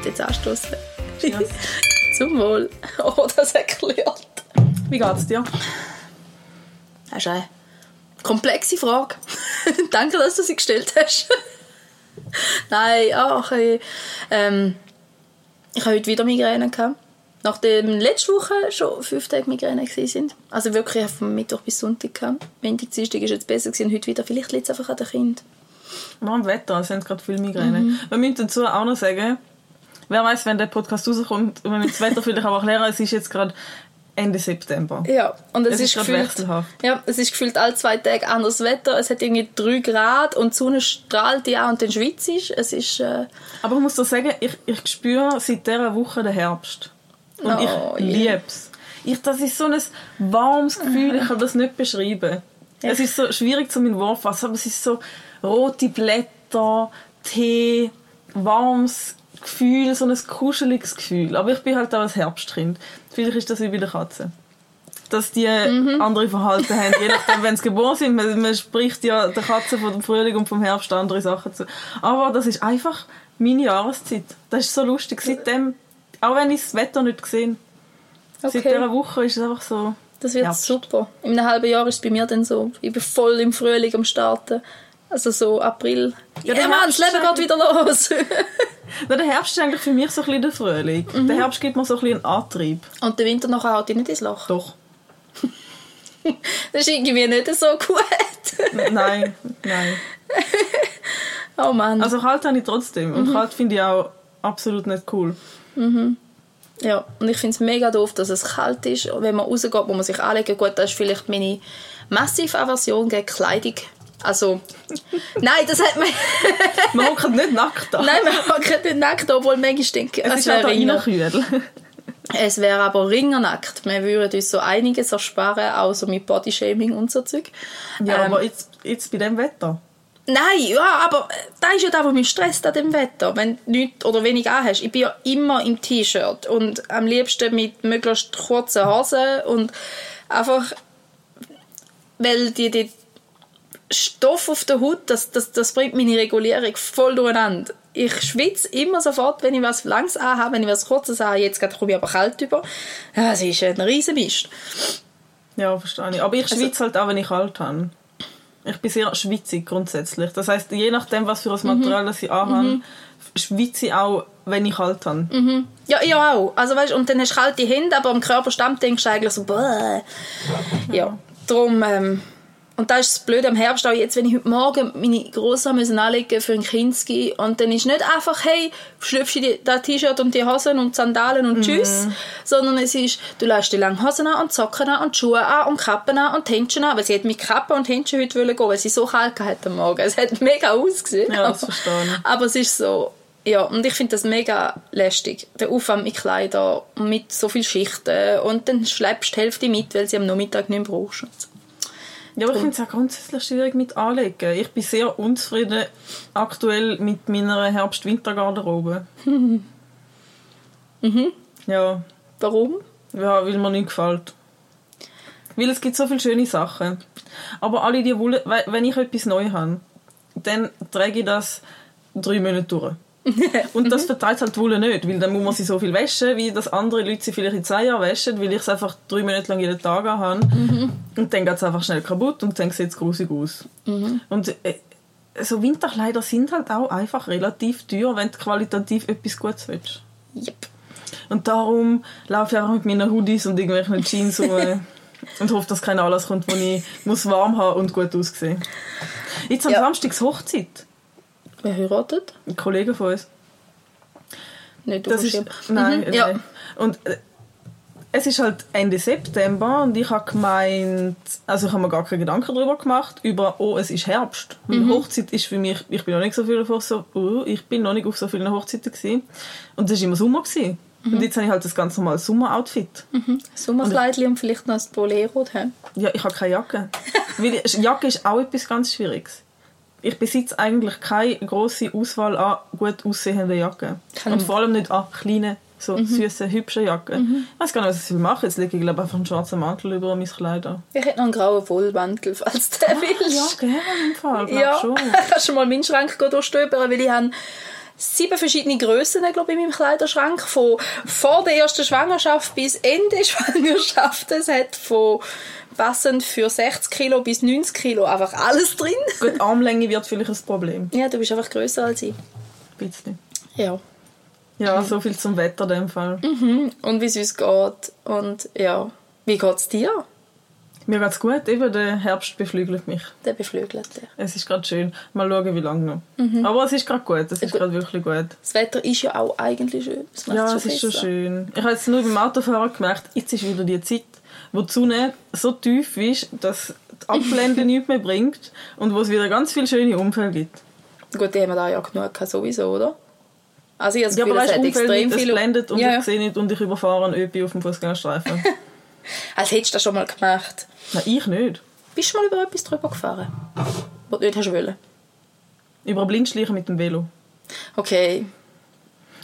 will jetzt anstoßen. Zum Wohl. Oh, das erklärt. Wie geht's dir? Das ist eine komplexe Frage. Danke, dass du sie gestellt hast. Nein, ach, ich, ähm, ich habe heute wieder Migräne gehabt. Nachdem letzte Woche schon fünf Tage Migräne sind. Also wirklich von Mittwoch bis Sonntag gehabt. Montag, Dienstag ist jetzt besser gewesen, heute wieder. Vielleicht liegt es einfach an den Kind. Am Wetter, es sind gerade viele Migräne. Wir müssen dazu auch noch sagen, wer weiß, wenn der Podcast rauskommt, und wir müssen das Wetter vielleicht auch erklären, es ist jetzt gerade Ende September. Ja, und es, Es ist gerade wechselhaft. Ja, es ist gefühlt alle zwei Tage anderes Wetter. Es hat irgendwie drei Grad und die Sonne strahlt ja und dann schwitzt ist. Es ist... Äh, Aber ich muss dir sagen, ich, ich spüre seit dieser Woche den Herbst. Und Oh, ich liebe es. Ich, das ist so ein warmes Gefühl, ich kann das nicht beschreiben. Es ist so schwierig zu meinem Wort fassen, aber es ist so rote Blätter, Tee, warmes Gefühl, so ein kuscheliges Gefühl. Aber ich bin halt auch ein Herbstkind. Vielleicht ist das wie bei der Katze. Dass die andere Verhalten haben, je nachdem, wenn sie geboren sind. Man, man spricht ja der Katze von dem Frühling und vom Herbst andere Sachen zu. Aber das ist einfach meine Jahreszeit. Das ist so lustig. Seitdem, auch wenn ich das Wetter nicht gesehen Seit okay, dieser Woche ist es einfach so. das wird Herbst. super. In einem halben Jahr ist es bei mir dann so. Ich bin voll im Frühling am Starten. Also so April. Ja, der Mann, das Leben geht wieder los. Na, der Herbst ist eigentlich für mich so ein bisschen der Frühling. Mhm. Der Herbst gibt mir so ein bisschen einen Antrieb. und der Winter nachher haut dich nicht ins Loch. Doch. Das ist irgendwie nicht so gut. nein, nein. oh Mann. Also kalt habe ich trotzdem. Mhm. Und kalt finde ich auch absolut nicht cool. Ja, und ich finde es mega doof, dass es kalt ist. Wenn man rausgeht, muss man sich anlegen. Gut, das ist vielleicht meine massive Aversion gegen Kleidung. Also, nein, das hat man... Man hockt nicht nackt da. nein, man hockt nicht nackt, obwohl manchmal denke es es halt wäre auch Ringer. reinkühl. Es wäre aber ringernackt. Wir würden uns so einiges ersparen, auch so mit Bodyshaming und so Zeug. Ja, Ähm, aber jetzt, jetzt bei dem Wetter. Nein, ja, aber das ist ja das, was mich stresst an dem Wetter. Wenn du nichts oder wenig anhast. Ich bin ja immer im T-Shirt und am liebsten mit möglichst kurzen Hosen und einfach, weil die, die Stoff auf der Haut, das, das, das bringt meine Regulierung voll durcheinander. Ich schwitze immer sofort, wenn ich was langs anhabe, wenn ich was kurzes anhabe. Jetzt gerade komme ich aber kalt über. Ja, es ist ein riesen Mist. Ja, verstehe ich. Aber ich Also- schwitze halt auch, wenn ich kalt habe. Ich bin sehr schwitzig grundsätzlich. Das heißt, je nachdem, was für ein Material das ich anhabe, schwitze ich auch, wenn ich kalt habe. Ja, ich auch. Also, weißt, und dann hast du kalte Hände, aber am Körperstammt denkst du eigentlich so, Bäh. Ja, darum, ähm, und das ist das Blöde am Herbst auch jetzt, wenn ich heute Morgen meine müssen anlegen für ein Kinski und dann ist nicht einfach, hey, schlüpfst du die- das T-Shirt und die Hosen und Sandalen und tschüss, sondern es ist, du lässt die langen Hosen an und Socken an und Schuhe an und Kappen an und Händchen an, weil sie hat mit Kappe und Händchen heute wollen gehen, weil sie so kalt hatte am Morgen. Es hat mega ausgesehen. Ja, das verstehe ich. Aber es ist so, ja, und ich finde das mega lästig. Der Aufwand mit Kleidern mit so vielen Schichten und dann schleppst du die Hälfte mit, weil sie am Nachmittag nicht mehr brauchst. Ja, aber ich finde es auch grundsätzlich schwierig mit Anlegen. Ich bin sehr unzufrieden aktuell mit meiner Herbst-Winter-Garderobe. Ja, Warum? ja, weil mir nicht gefällt. Weil es gibt so viele schöne Sachen. Aber alle die Wolle, we- wenn ich etwas neu habe, dann trage ich das drei Monate durch. Und das verteilt halt die Wolle nicht, weil dann muss man sie so viel waschen, wie das andere Leute sie vielleicht in zwei Jahren waschen, weil ich es einfach drei Monate lang jeden Tag habe. Und dann geht es einfach schnell kaputt und dann sieht es grusig aus. Und äh, so Winterkleider sind halt auch einfach relativ teuer, wenn du qualitativ etwas Gutes willst. Yep. Und darum laufe ich einfach mit meinen Hoodies und irgendwelchen Jeans rum und hoffe, dass kein Anlass kommt, wo ich muss warm haben und gut aussehen Jetzt am Ja. Samstag Hochzeit. Wer heiratet? Ein Kollege von uns. Nicht Das ist, nein, Mhm, ja. nein. Und äh, es ist halt Ende September und ich habe gemeint, also ich habe mir gar keine Gedanken darüber gemacht, über, oh, es ist Herbst. Mhm. Hochzeit ist für mich, ich bin noch nicht so viel auf so, oh, ich bin noch nicht auf so vielen Hochzeiten gewesen. Und es war immer Sommer. Gewesen. Mhm. Und jetzt habe ich halt das ganz normale Sommeroutfit. Sommerkleidchen und vielleicht noch ein Bolero. Ja, ich habe keine Jacke. Weil Jacke ist auch etwas ganz Schwieriges. Ich besitze eigentlich keine große Auswahl an gut aussehenden Jacken. Kann Und vor allem nicht an kleinen, so Mhm. süßen, hübschen Jacken. Ich weiß gar nicht, was ich machen Jetzt lege ich glaube einfach einen schwarzen Mantel über mein Kleid an. Ich hätte noch einen grauen Vollmantel, falls du den willst. Ja, gerne im Fall, Ja, schon. kannst du mal meinen Schrank durchstöbern, weil ich habe sieben verschiedene Grössen, glaube ich, in meinem Kleiderschrank. Von vor der ersten Schwangerschaft bis Ende Schwangerschaft. Es hat von passend für 60 Kilo bis 90 Kilo einfach alles drin. Gut, Armlänge wird vielleicht ein Problem. Ja, du bist einfach grösser als ich. Bisschen. Ja. Ja, so viel zum Wetter in dem Fall. Und wie es uns geht. Und ja, wie geht es dir? Mir geht's gut, eben der Herbst beflügelt mich. Der beflügelt dich. Es ist gerade schön. Mal schauen, wie lange noch. Aber es ist gerade gut, es ist gerade wirklich gut. Das Wetter ist ja auch eigentlich schön. Ja, es ist schon schön. Ich habe jetzt nur beim Autofahren gemerkt, jetzt ist wieder die Zeit, wo die Sonne so tief ist, dass die Abblende nichts mehr bringt und wo es wieder ganz viele schöne Umfälle gibt. Gut, die haben wir da ja genug gehabt, sowieso, oder? Also ich habe das Ja, Gefühl, aber es hat extrem nicht, es viel... blendet und ja, ich ja. sehe nicht und ich überfahre einen Öpi auf dem Fußgängerstreifen. Als hättest du das schon mal gemacht. Nein, ich nicht. Bist du mal über etwas drüber gefahren? Was du nicht hast wollen? Über Blindschleichen mit dem Velo. Okay.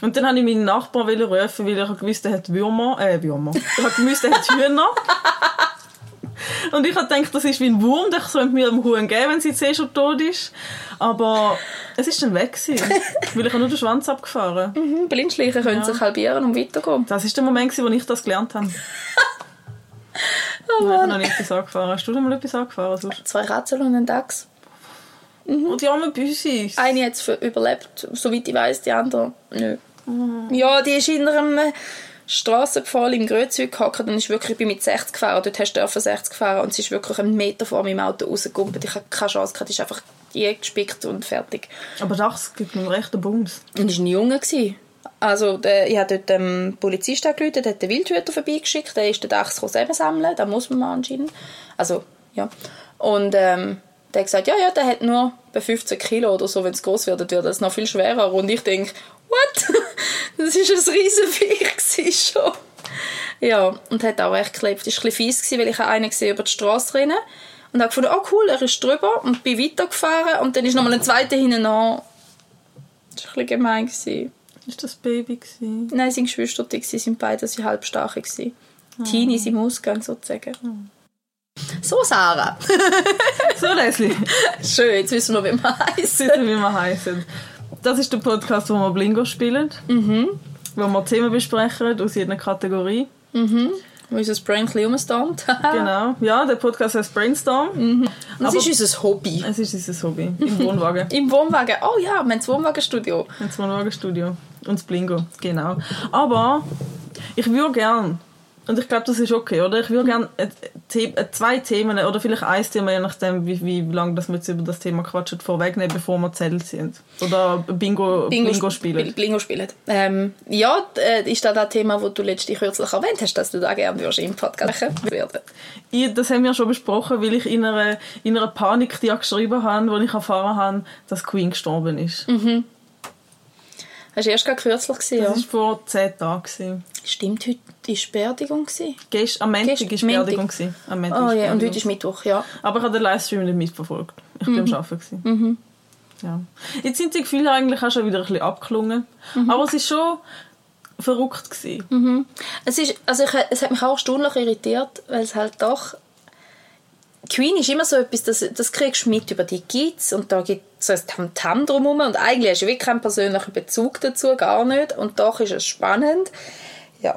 Und dann habe ich meinen Nachbarn rufen, weil ich gewusst, er hat Würmer. Äh, Würmer. Ich habe gewusst, er hat Hühner. Und ich habe gedacht, das ist wie ein Wurm, der sollte mir einen Huhn geben, wenn sie jetzt eh schon tot ist. Aber es ist dann weg gewesen, weil ich nur den Schwanz abgefahren. Mhm, Blindschleichen können sich halbieren und weitergehen. Das ist der Moment, wo ich das gelernt habe. Oh ich habe noch nicht etwas angefahren. Hast du denn mal etwas angefahren? Sonst? Zwei Katzen und ein Dachs. Und die armen Büsis. Eine hat es überlebt, soweit ich weiß, die andere nö. Ja, die ist in einem Strassenpfahl im Grötzüg gehockt und ist wirklich, ich bin mit 60 gefahren, dort hast du dürfen 60 fahren und sie ist wirklich einen Meter vor meinem Auto rausgegumpelt. Ich hatte keine Chance, gehabt, die ist einfach gespickt und fertig. Aber das gibt mir recht einen Bums. Und war ein Junge. gewesen. Also, der, ich habe dort dem Polizist angerufen, der hat den Wildhüter vorbeigeschickt, der ist den Dachs gekommen, sammeln, da muss man mal anscheinend. Also, ja. Und ähm, der hat gesagt, ja, ja, der hat nur bei 15 Kilo oder so, wenn es groß wird, wird das noch viel schwerer. Und ich denke, what? das ist ein riesen Viech gewesen schon. Ja, und hat auch recht geklebt. War ein bisschen fies, weil ich einen gesehen über die Straße rennen und habe gefunden, oh cool, er ist drüber und bin weitergefahren und dann ist nochmal ein zweiter hinten an. Das war ein bisschen gemein. Ist das Baby gewesen? Nein, seine Geschwister die sind beide sie halbstarke gsi. Teenies im Ausgang sozusagen. So Sarah. So, Leslie. Schön, jetzt wissen wir, wie man heisst. Wissen, wie wir heißen. Das ist der Podcast, wo wir Blingo spielen. Mhm. Wo wir Themen besprechen aus jeder Kategorie. Wo unser Brain ein rumsteht. Genau. Ja, der Podcast heißt Brainstorm. Und das ist unser Hobby. Es ist unser Hobby. Im Wohnwagen. Im Wohnwagen. Oh ja, wir haben das Wohnwagenstudio. Ins Wohnwagenstudio. Und das Blingo. Genau. Aber ich würde gern, und ich glaube, das ist okay, oder? Ich würde gern äh, äh, zwei Themen, oder vielleicht ein Thema, je nachdem, wie, wie lange das wir jetzt über das Thema quatschen, vorwegnehmen, bevor wir zählt sind. Oder Bingo, Bingo, spielen. Bingo spielen. Ähm, ja, äh, ist das das Thema, das du letztlich kürzlich erwähnt hast, dass du da gerne würdest im Podcast werden Ich, das haben wir schon besprochen, weil ich in einer, in einer Panik die geschrieben habe, wo ich erfahren habe, dass Queen gestorben ist. Hast du erst gerade kürzlich gesehen, Das ja? war vor zehn Tagen. gewesen. Stimmt, heute war die Beerdigung. gewesen. Gest, am Montag war Beerdigung. gewesen. Am Montag Oh ja, und heute ist Mittwoch, ja. Aber ich habe den Livestream nicht mitverfolgt. Ich war am Arbeiten. gewesen. Ja. Jetzt sind die Gefühle eigentlich auch schon wieder ein bisschen abgeklungen. Aber es war schon verrückt. Gewesen. Es, ist, also ich, es hat mich auch erstaunlich irritiert, weil es halt doch... Queen ist immer so etwas, das, das kriegst du mit, über die gibt's und da gibt so ein Tamtam drumherum und eigentlich hast du wirklich keinen persönlichen Bezug dazu, gar nicht. Und doch ist es spannend. Ja.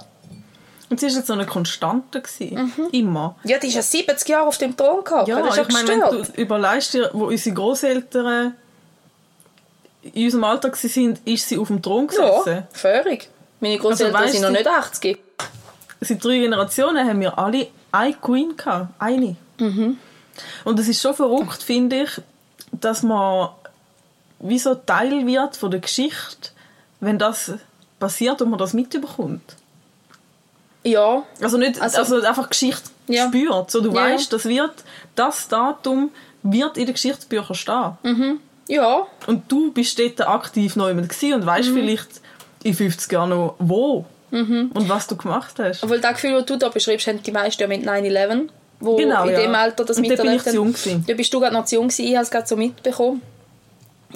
Und sie war jetzt so eine Konstante. Gewesen. Immer. Ja, die ist ja 70 Jahre auf dem Thron gehabt. Ja, das ist ja ich meine, wenn du überlegst dir, wo unsere Großeltern in unserem Alter waren, ist sie auf dem Thron gesessen. Ja, völlig. Meine Großeltern Also weißt sind noch nicht 80. Seit drei Generationen haben wir alle eine Queen gehabt. Eine. Und es ist schon verrückt, finde ich, dass man wie so Teil wird von der Geschichte, wenn das passiert und man das mitbekommt. Ja, Also nicht, Also- also, einfach Geschichte Ja. spürt. So, du Ja, ja. weißt, das wird, das Datum wird in den Geschichtsbüchern stehen. ja. Und du bist dort aktiv noch jemand und Mhm. weißt vielleicht in 50 Jahren noch, wo und was du gemacht hast. Obwohl das Gefühl, das du da beschreibst, haben die meisten ja mit 9-11. Wo Genau, in ja. dem Alter das Und da bin ich zu jung gewesen. Da bist du gerade noch zu jung gewesen, ich habe es gerade so mitbekommen.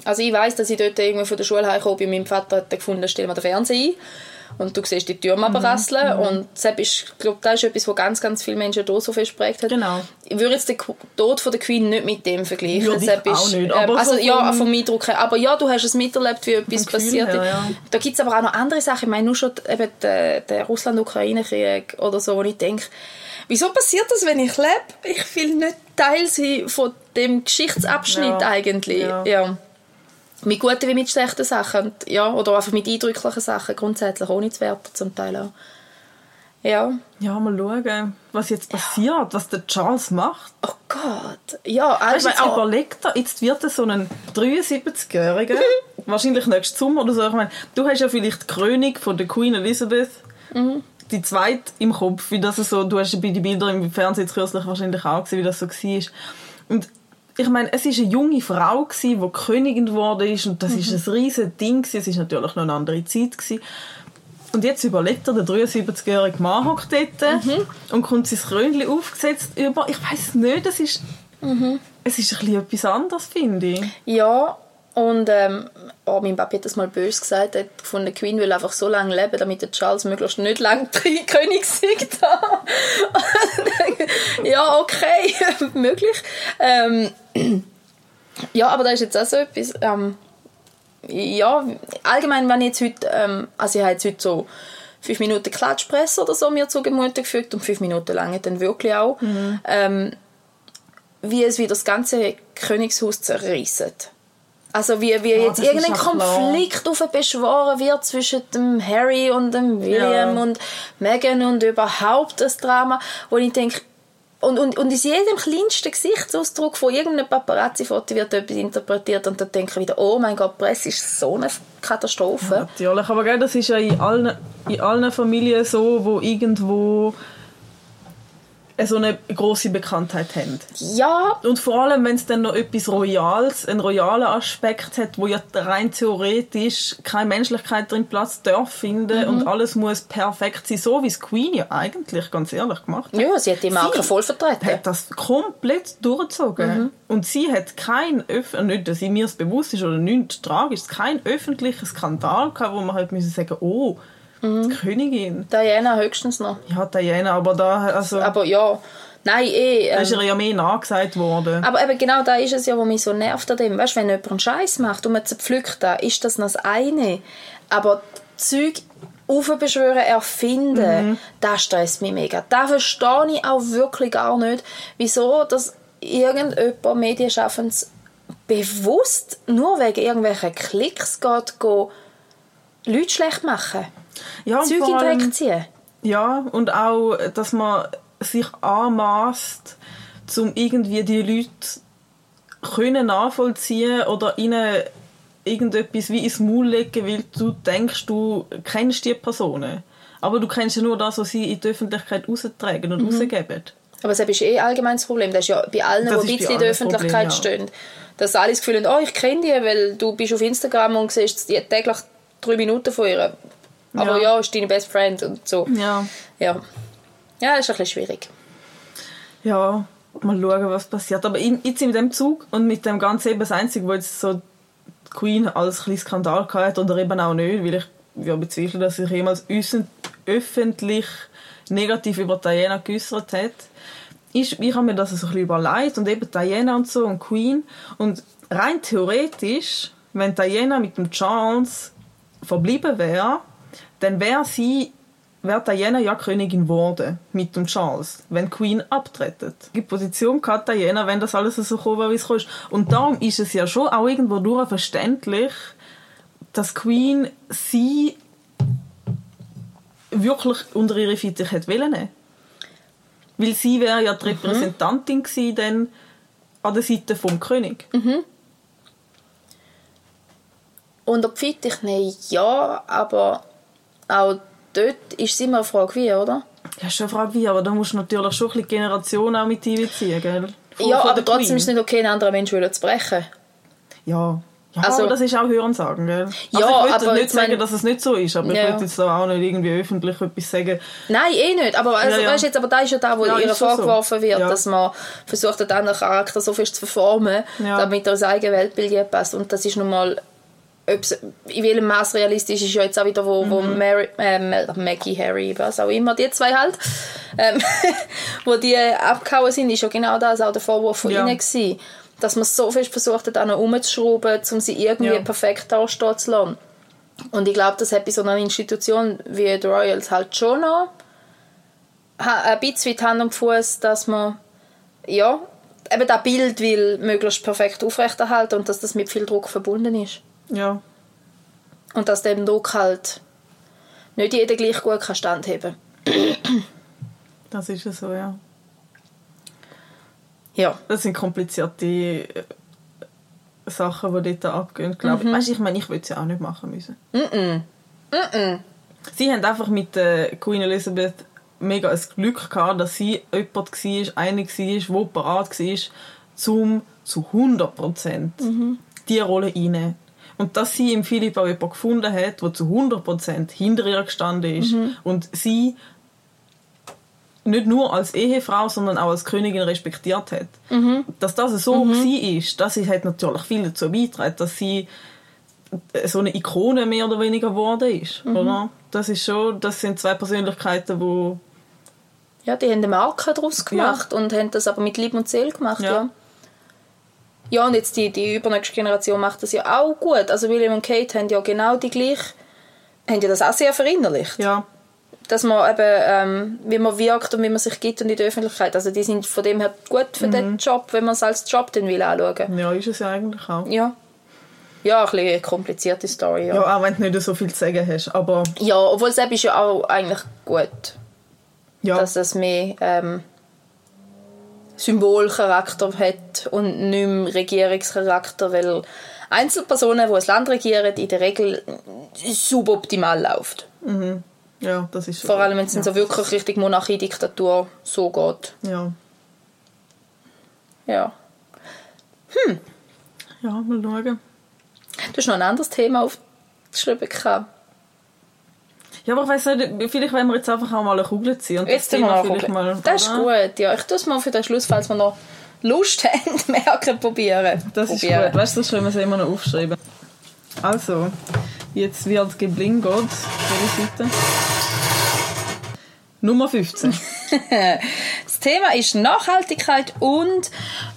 Also ich weiß, dass ich dort irgendwie von der Schule heimgekommen bin und mein Vater hat gefunden, stell mal den Fernseher ein. und du siehst die Türme mhm. rasseln mhm. und das ist, ich glaube, das ist etwas, was ganz, ganz viele Menschen hier so prägt hat. Genau. Ich würde jetzt den Tod von der Queen nicht mit dem vergleichen. Würde ich auch nicht. Aber ähm, also, so ja, vom Eindruck her. Aber ja, du hast es miterlebt, wie etwas passiert ist. Ja. Da gibt es aber auch noch andere Sachen. Ich meine, nur schon eben der, der Russland-Ukraine-Krieg oder so, wo ich denke, wieso passiert das, wenn ich lebe? Ich will nicht Teil sein von dem Geschichtsabschnitt ja. eigentlich. Ja. Ja. Mit guten wie mit schlechten Sachen. Ja, oder einfach mit eindrücklichen Sachen, grundsätzlich, ohne zu werten zum Teil auch. Ja. Ja, mal schauen, was jetzt passiert, ja. was der Charles macht. Oh Gott. Ja, also... Weißt, jetzt oh. überlegt er, jetzt wird er so ein 73-Jähriger, wahrscheinlich nächstes Sommer oder so. Ich meine, du hast ja vielleicht die Krönung von der Queen Elizabeth, mhm. die zweite im Kopf, wie das so, du hast bei den Bildern im Fernsehen kürzlich wahrscheinlich auch gesehen, wie das so war. Und ich meine, es war eine junge Frau, die Königin geworden ist und das mhm. ist ein riesiges Ding. Es war natürlich noch eine andere Zeit. Gewesen. Und jetzt überlegt er, der 73-jährige Mann hockt dort mhm. und kommt sein Krönchen aufgesetzt über. Ich weiß nicht, es ist, mhm. es ist ein bisschen etwas anderes, finde ich. Ja, und ähm, oh, mein Papi hat das mal böse gesagt, er hat gefunden, die Queen will einfach so lange leben, damit der Charles möglichst nicht lange König siegt. ja, okay, möglich. Ähm, ja, aber da ist jetzt auch so etwas... Ähm, ja, allgemein, wenn ich jetzt heute, ähm, also ich habe jetzt heute so fünf Minuten Klatschpresse oder so mir zu Gemüte gefügt und fünf Minuten lang dann wirklich auch, mhm. ähm, wie es wie das ganze Königshaus zerreißt. Also wie, wie ja, jetzt irgendein Konflikt beschworen wird zwischen dem Harry und dem William ja. und Meghan und überhaupt das Drama, wo ich denke, und, und, und in jedem kleinsten Gesichtsausdruck von irgendeinem Paparazzi-Foto wird etwas interpretiert und dann denke ich wieder, oh mein Gott, Presse ist so eine Katastrophe. Ja, natürlich, aber gell, das ist ja in allen, in allen Familien so, wo irgendwo so eine große Bekanntheit haben. Ja. Und vor allem, wenn es dann noch etwas Royales, einen royalen Aspekt hat, wo ja rein theoretisch keine Menschlichkeit drin Platz darf finden mhm. und alles muss perfekt sein, so wie es Queen ja eigentlich, ganz ehrlich, gemacht hat. Ja, sie hat die Marke sie voll vertreten. hat das komplett durchgezogen. Mhm. Und sie hat kein, Öf nicht, dass sie mir es bewusst ist oder nichts tragisch, kein öffentlichen Skandal gehabt, wo man halt müssen sagen, oh, Mhm. Die Königin. Diana höchstens noch. Ja, Diana, aber da, also... Aber ja, nein, eh... Ähm, da ist ihr ja mehr nachgesagt worden. Aber eben genau da ist es ja, was mich so nervt an dem. Weißt, wenn jemand einen Scheiß macht und man zerpflückt da, ist das noch das eine. Aber Zeug aufbeschwören, erfinden, mhm. das stresst mich mega. Da verstehe ich auch wirklich gar nicht, wieso dass irgendjemand Medienschaffendes bewusst nur wegen irgendwelchen Klicks geht, geht Leute schlecht machen. Ja, Zeug in Dreck ziehen. Ja, und auch, dass man sich anmaßt, um irgendwie die Leute können nachvollziehen oder ihnen irgendetwas wie ins Maul legen, weil du denkst, du kennst die Personen. Aber du kennst ja nur das, was sie in die Öffentlichkeit raustragen und mhm. rausgeben. Aber das ist eh allgemein das Problem. Das ist ja bei allen, die ein bisschen in der Öffentlichkeit Problem, ja. stehen. Dass alle das Gefühl haben, oh, ich kenne die, weil du bist auf Instagram und siehst täglich drei Minuten von ihr. Aber ja, ja ist deine Best Friend und so. Ja. Ja, ja ist ein bisschen schwierig. Ja, mal schauen, was passiert. Aber jetzt in dem Zug und mit dem Ganzen eben das Einzige, wo jetzt so die Queen als ein Skandal hatte oder eben auch nicht, weil ich ja, bezweifle, dass sich jemals öffentlich negativ über Diana geäußert hat, ist, ich habe mir das so ein bisschen überlegt und eben Diana und so und Queen und rein theoretisch, wenn Diana mit dem Charles verblieben wäre, dann wäre sie wäre Diana ja Königin geworden mit dem Charles, wenn Queen abtretet. Die Position hat Diana, wenn das alles so kommt, wie es kommt. Und darum ist es ja schon auch irgendwo durch verständlich, dass Queen sie wirklich unter ihre Fittich hätte wollen. Weil sie wäre ja die mhm. Repräsentantin mhm. gewesen, dann an der Seite vom König. Mhm. Und ob Fittich nehmen, ja, aber auch dort ist es immer eine Frage wie, oder? Ja, schon eine Frage wie, aber da musst du natürlich schon ein bisschen Generation auch mit einbeziehen, gell? Von, ja, von aber trotzdem Queen. ist es nicht okay, einen anderen Menschen zu brechen. Ja, ja, also, das ist auch Hörensagen, gell? Also ja, ich würde nicht sagen, mein, dass es nicht so ist, aber ja. ich würde jetzt auch nicht irgendwie öffentlich etwas sagen. Nein, eh nicht. Aber, also, ja, ja. Weißt, jetzt, aber da ist ja da, wo ja, ihr vorgeworfen so. wird, dass man versucht, den anderen Charakter so fest zu verformen, damit er sein eigenes Weltbild passt. Und das ist nun mal in welchem Maß realistisch ist ja jetzt auch wieder, wo, wo Mary, äh, Maggie, Harry, was auch immer, die zwei halt, ähm, wo die abgehauen sind, ist ja genau das auch der Vorwurf von Ja. ihnen gewesen. Dass man so fest versucht hat, an ihnen rumzuschrauben, um sie irgendwie Ja. perfekt dastehen zu lassen. Und ich glaube, das hat bei so einer Institution wie die Royals halt schon noch ein bisschen die Hand und Fuß, dass man ja, eben das Bild will möglichst perfekt aufrechterhalten und dass das mit viel Druck verbunden ist. Ja. Und dass dem Druck halt nicht jeder gleich gut kann standheben Das ist ja so, ja. Ja. Das sind komplizierte äh, Sachen, die dort abgehen, glaube ich. Weißt du, ich meine, ich würde es ja auch nicht machen müssen. Sie haben einfach mit äh, Queen Elizabeth mega ein Glück gehabt, dass sie jemand war, eine war, der bereit war, zum zu 100% die Rolle einnehmen. Und dass sie im Philipp auch jemanden gefunden hat, der zu 100% hinter ihr gestanden ist und sie nicht nur als Ehefrau, sondern auch als Königin respektiert hat. Dass das so war, das hat natürlich viel dazu beigetragen, dass sie so eine Ikone mehr oder weniger geworden ist. Oder? Das ist schon, das sind zwei Persönlichkeiten, wo Ja, die haben eine Marke daraus gemacht und haben das aber mit Liebe und Seele gemacht, Ja. ja. Ja, und jetzt die, die übernächste Generation macht das ja auch gut. Also William und Kate haben ja genau die gleiche, haben ja das auch sehr verinnerlicht. ja, Dass man eben, ähm, wie man wirkt und wie man sich gibt und in der Öffentlichkeit. Also die sind von dem her gut für den Job, wenn man es als Job dann will anschauen. ja, ist es ja eigentlich auch. Ja. Ja, ein bisschen eine komplizierte Story, ja. Ja, auch wenn du nicht so viel zu sagen hast, aber Ja, obwohl es eben ist ja auch eigentlich gut, ja, dass es mehr ähm, Symbolcharakter hat und nicht mehr Regierungscharakter, weil Einzelpersonen, die ein Land regieren, in der Regel suboptimal läuft. ja, das ist Vor allem, wenn es ja. so wirklich richtig Monarchie-Diktatur so geht. Ja. Ja. ja, mal schauen. Du hast noch ein anderes Thema aufgeschrieben. gehabt. Ja, aber ich weiß nicht, vielleicht wollen wir jetzt einfach auch mal eine Kugel ziehen und Jetzt das Thema mal vielleicht mal... Das ist gut, ja. Ich tue es mal für den Schluss, falls wir noch Lust haben, merken, probieren. Das ist probieren. gut. Weißt du, das können wir es immer noch aufschreiben. Also, jetzt wird geblingert. Welche Seite? Nummer 15. Das Thema ist Nachhaltigkeit und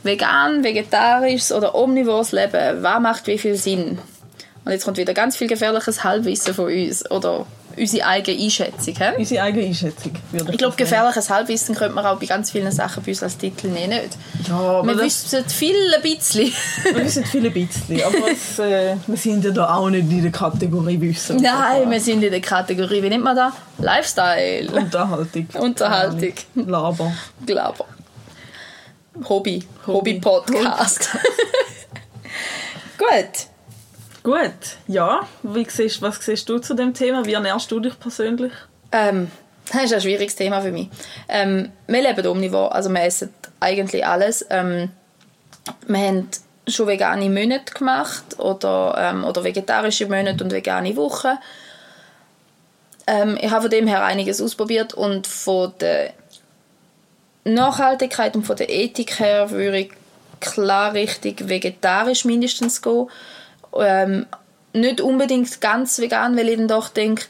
vegan, vegetarisches oder omnivores Leben. Was macht wie viel Sinn? Und jetzt kommt wieder ganz viel gefährliches Halbwissen von uns oder unsere eigene Einschätzung. He? Unsere eigene Einschätzung. Würde Ich glaube, gefährliches Halbwissen könnte man auch bei ganz vielen Sachen bei uns als Titel nehmen. Nicht? Ja, Wir wissen viel ein bisschen. wir wissen viele bisschen. Aber es, äh, wir sind ja da auch nicht in der Kategorie Wissen. Nein, wir sind in der Kategorie, wie nennt man das? Lifestyle. Unterhaltung. Unterhaltung. Laber. Glaube. Hobby. Hobby. Hobby-Podcast. Gut. Gut, ja. Wie siehst, was siehst du zu dem Thema? Wie ernährst du dich persönlich? Ähm, das ist ein schwieriges Thema für mich. Ähm, wir leben omnivor, also wir essen eigentlich alles. Ähm, wir haben schon vegane Monate gemacht oder, ähm, oder vegetarische Monate und vegane Wochen. Ähm, ich habe von dem her einiges ausprobiert und von der Nachhaltigkeit und von der Ethik her würde ich klar richtig vegetarisch mindestens gehen. Ähm, nicht unbedingt ganz vegan, weil ich dann doch denke,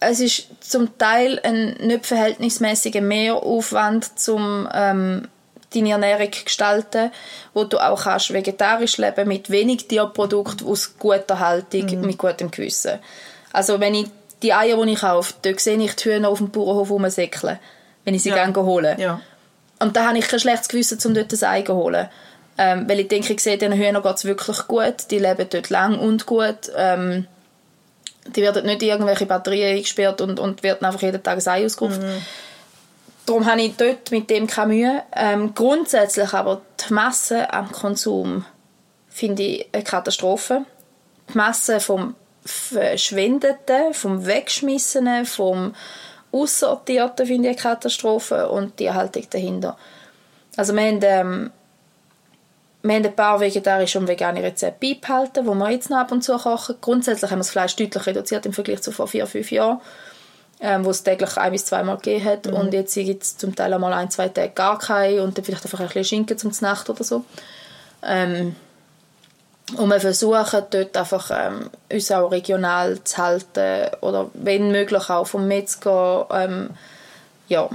es ist zum Teil ein nicht verhältnismäßiger Mehraufwand zum ähm, deine Ernährung gestalten, wo du auch kannst vegetarisch leben mit wenig Tierprodukten aus guter Haltung, mit gutem Gewissen. Also wenn ich die Eier, die ich kaufe, dort sehe ich die Hühner auf dem Bauernhof rumsäckeln, wenn ich sie Ja. gerne hole. Ja. Und da habe ich kein schlechtes Gewissen, um dort ein Ei zu holen. Ähm, weil ich denke, ich sehe, den Hühnern geht es wirklich gut. Die leben dort lang und gut. Ähm, die werden nicht in irgendwelche Batterien eingesperrt und, und werden einfach jeden Tag ein Ei ausgerupft. Darum habe ich dort mit dem keine Mühe. Ähm, grundsätzlich aber die Masse am Konsum finde ich eine Katastrophe. Die Masse vom Verschwendeten, vom Wegschmissenen, vom Aussortierten finde ich eine Katastrophe und die Haltung dahinter. Also wir haben, ähm, wir haben ein paar vegetarische und vegane Rezepte beibehalten, die wir jetzt noch ab und zu kochen. Grundsätzlich haben wir das Fleisch deutlich reduziert im Vergleich zu vor vier, fünf Jahren, ähm, wo es täglich ein bis zweimal gegeben hat. Und jetzt gibt es zum Teil einmal ein, zwei Tage gar keine und dann vielleicht einfach ein bisschen Schinken zum Nacht oder so. Ähm, Und wir versuchen dort einfach ähm, uns auch regional zu halten oder wenn möglich auch vom Metzger ähm, ja,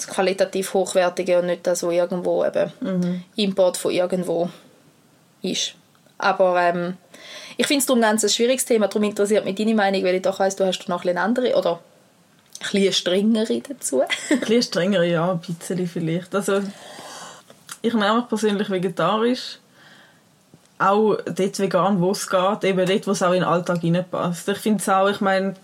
das qualitativ hochwertige und nicht das, was irgendwo eben Mhm. Import von irgendwo ist. Aber ähm, ich finde es darum ganz ein schwieriges Thema, darum interessiert mich deine Meinung, weil ich doch weiss, du hast noch ein andere oder ein bisschen strengere dazu. Ein bisschen strenger, ja, ein bisschen vielleicht. Also, ich ernähre mich persönlich vegetarisch. Auch dort vegan, wo es geht. Eben dort, wo es auch in den Alltag reinpasst. Ich finde es auch, ich meine,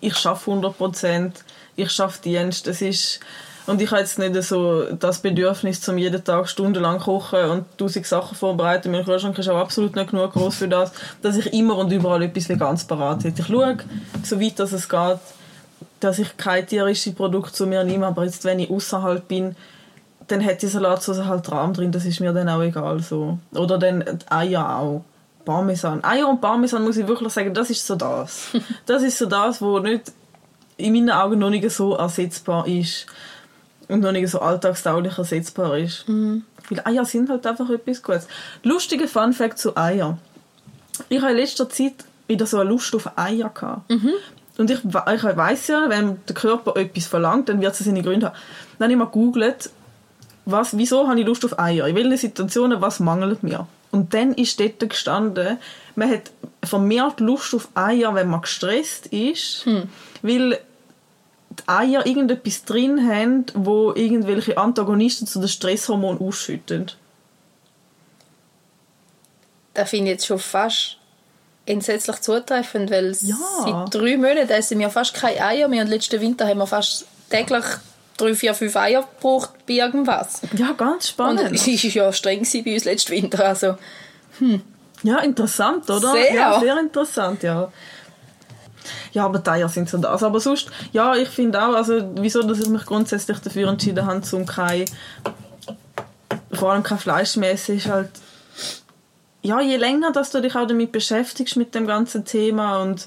ich arbeite 100%, ich arbeite Dienst. Das ist... Und ich habe jetzt nicht so das Bedürfnis, zum jeden Tag stundenlang kochen und tausend Sachen vorbereiten. Mein Kühlschrank ist auch absolut nicht genug groß für das, dass ich immer und überall etwas Veganes parat hätte. Ich schaue, so weit dass es geht, dass ich keine tierischen Produkte zu mir nehme, aber jetzt, wenn ich außerhalb bin, dann hat die Salatsauce halt Rahm drin, das ist mir dann auch egal. So. Oder dann Eier auch. Parmesan. Eier und Parmesan muss ich wirklich sagen, das ist so das. Das ist so das, wo nicht in meinen Augen noch nicht so ersetzbar ist und noch nicht so alltagstauglich ersetzbar ist. Weil Eier sind halt einfach etwas Gutes. Lustiger Funfact zu Eier. Ich habe in letzter Zeit wieder so eine Lust auf Eier gehabt. Und ich, ich weiss ja, wenn der Körper etwas verlangt, dann wird es seine Gründe haben. Dann habe ich mal gegoogelt, was, wieso habe ich Lust auf Eier? In welchen Situationen, was mangelt mir? Und dann ist dort gestanden, man hat vermehrt Lust auf Eier, wenn man gestresst ist, weil die Eier irgendetwas drin haben, wo irgendwelche Antagonisten zu den Stresshormonen ausschütten. Das finde ich jetzt schon fast entsetzlich zutreffend, weil Ja. seit drei Monaten essen wir fast keine Eier mehr und letzten Winter haben wir fast täglich drei, vier, fünf Eier gebraucht bei irgendwas. Ja, ganz Und spannend. es war ja streng bei uns letzten Winter. Also, Ja, interessant, oder? Sehr. Ja, sehr interessant, ja. Ja, aber die Eier sind so das. Aber sonst, ja, ich finde auch, also, wieso, dass ich mich grundsätzlich dafür entschieden habe, zum kein, vor allem kein Fleisch mehr essen, ist halt, ja, je länger, dass du dich auch damit beschäftigst mit dem ganzen Thema und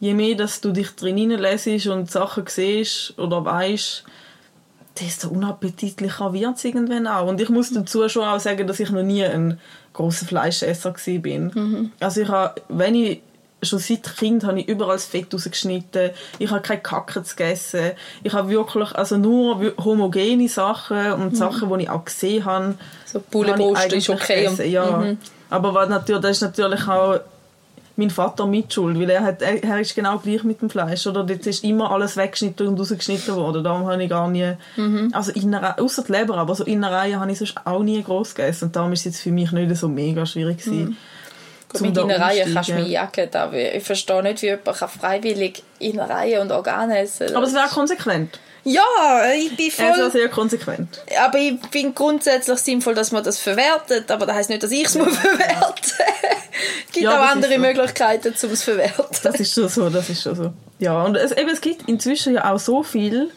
je mehr, dass du dich drin hineinlässt und Sachen siehst oder weißt, desto unappetitlicher wird es irgendwann auch. Und ich muss dazu schon auch sagen, dass ich noch nie ein großer Fleischesser gewesen bin. Also ich habe, wenn ich schon seit Kind habe ich überall das Fett rausgeschnitten. Ich habe keine Kacke gegessen. Ich habe wirklich also nur homogene Sachen und Sachen, die ich auch gesehen habe. so Bullenbrust ist okay. gegessen, ja. Aber was natürlich, das ist natürlich auch mein Vater mit Schuld, weil er, hat, er, ist genau gleich mit dem Fleisch, oder? Dort ist immer alles weggeschnitten und rausgeschnitten worden. Darum habe ich gar nie, also Innerei, außer die Leber, aber so Innereien habe ich sonst auch nie groß gegessen. Und darum ist es jetzt für mich nicht so mega schwierig gewesen. Gut, zum mit Innereien kannst du mich jagen. aber Ich verstehe nicht, wie jemand kann freiwillig Innereien und Organe essen Aber es wäre konsequent. Ja, ich bin voll... sehr konsequent. Aber ich finde grundsätzlich sinnvoll, dass man das verwertet, aber das heisst nicht, dass ich es muss verwerten Es gibt Ja, auch andere so. Möglichkeiten, um es zu verwerten. Das ist schon so, das ist schon so. Ja, und es, eben, es gibt inzwischen ja auch so viel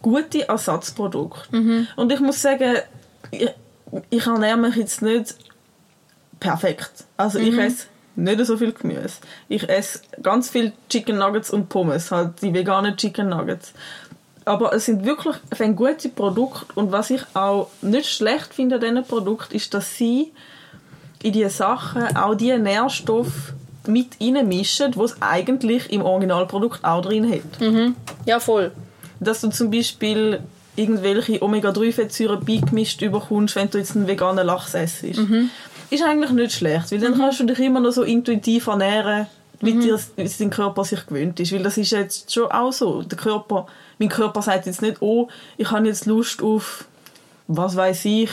gute Ersatzprodukte. Und ich muss sagen, ich, ich ernähre mich jetzt nicht perfekt. Also ich esse nicht so viel Gemüse. Ich esse ganz viel Chicken Nuggets und Pommes, halt die veganen Chicken Nuggets. Aber es sind wirklich es sind gute Produkte und was ich auch nicht schlecht finde an diesen Produkten, ist, dass sie in diese Sachen auch die Nährstoffe mit reinmischen, die es eigentlich im Originalprodukt auch drin hat. Ja, voll. Dass du zum Beispiel irgendwelche Omega-3-Fettsäuren beigemischt überkommst, wenn du jetzt einen veganen Lachs isst. Ist eigentlich nicht schlecht, weil dann kannst du dich immer noch so intuitiv ernähren, wie dir wie dein Körper sich gewöhnt ist. Weil das ist jetzt schon auch so. Der Körper, mein Körper sagt jetzt nicht, oh, ich habe jetzt Lust auf, was weiß ich,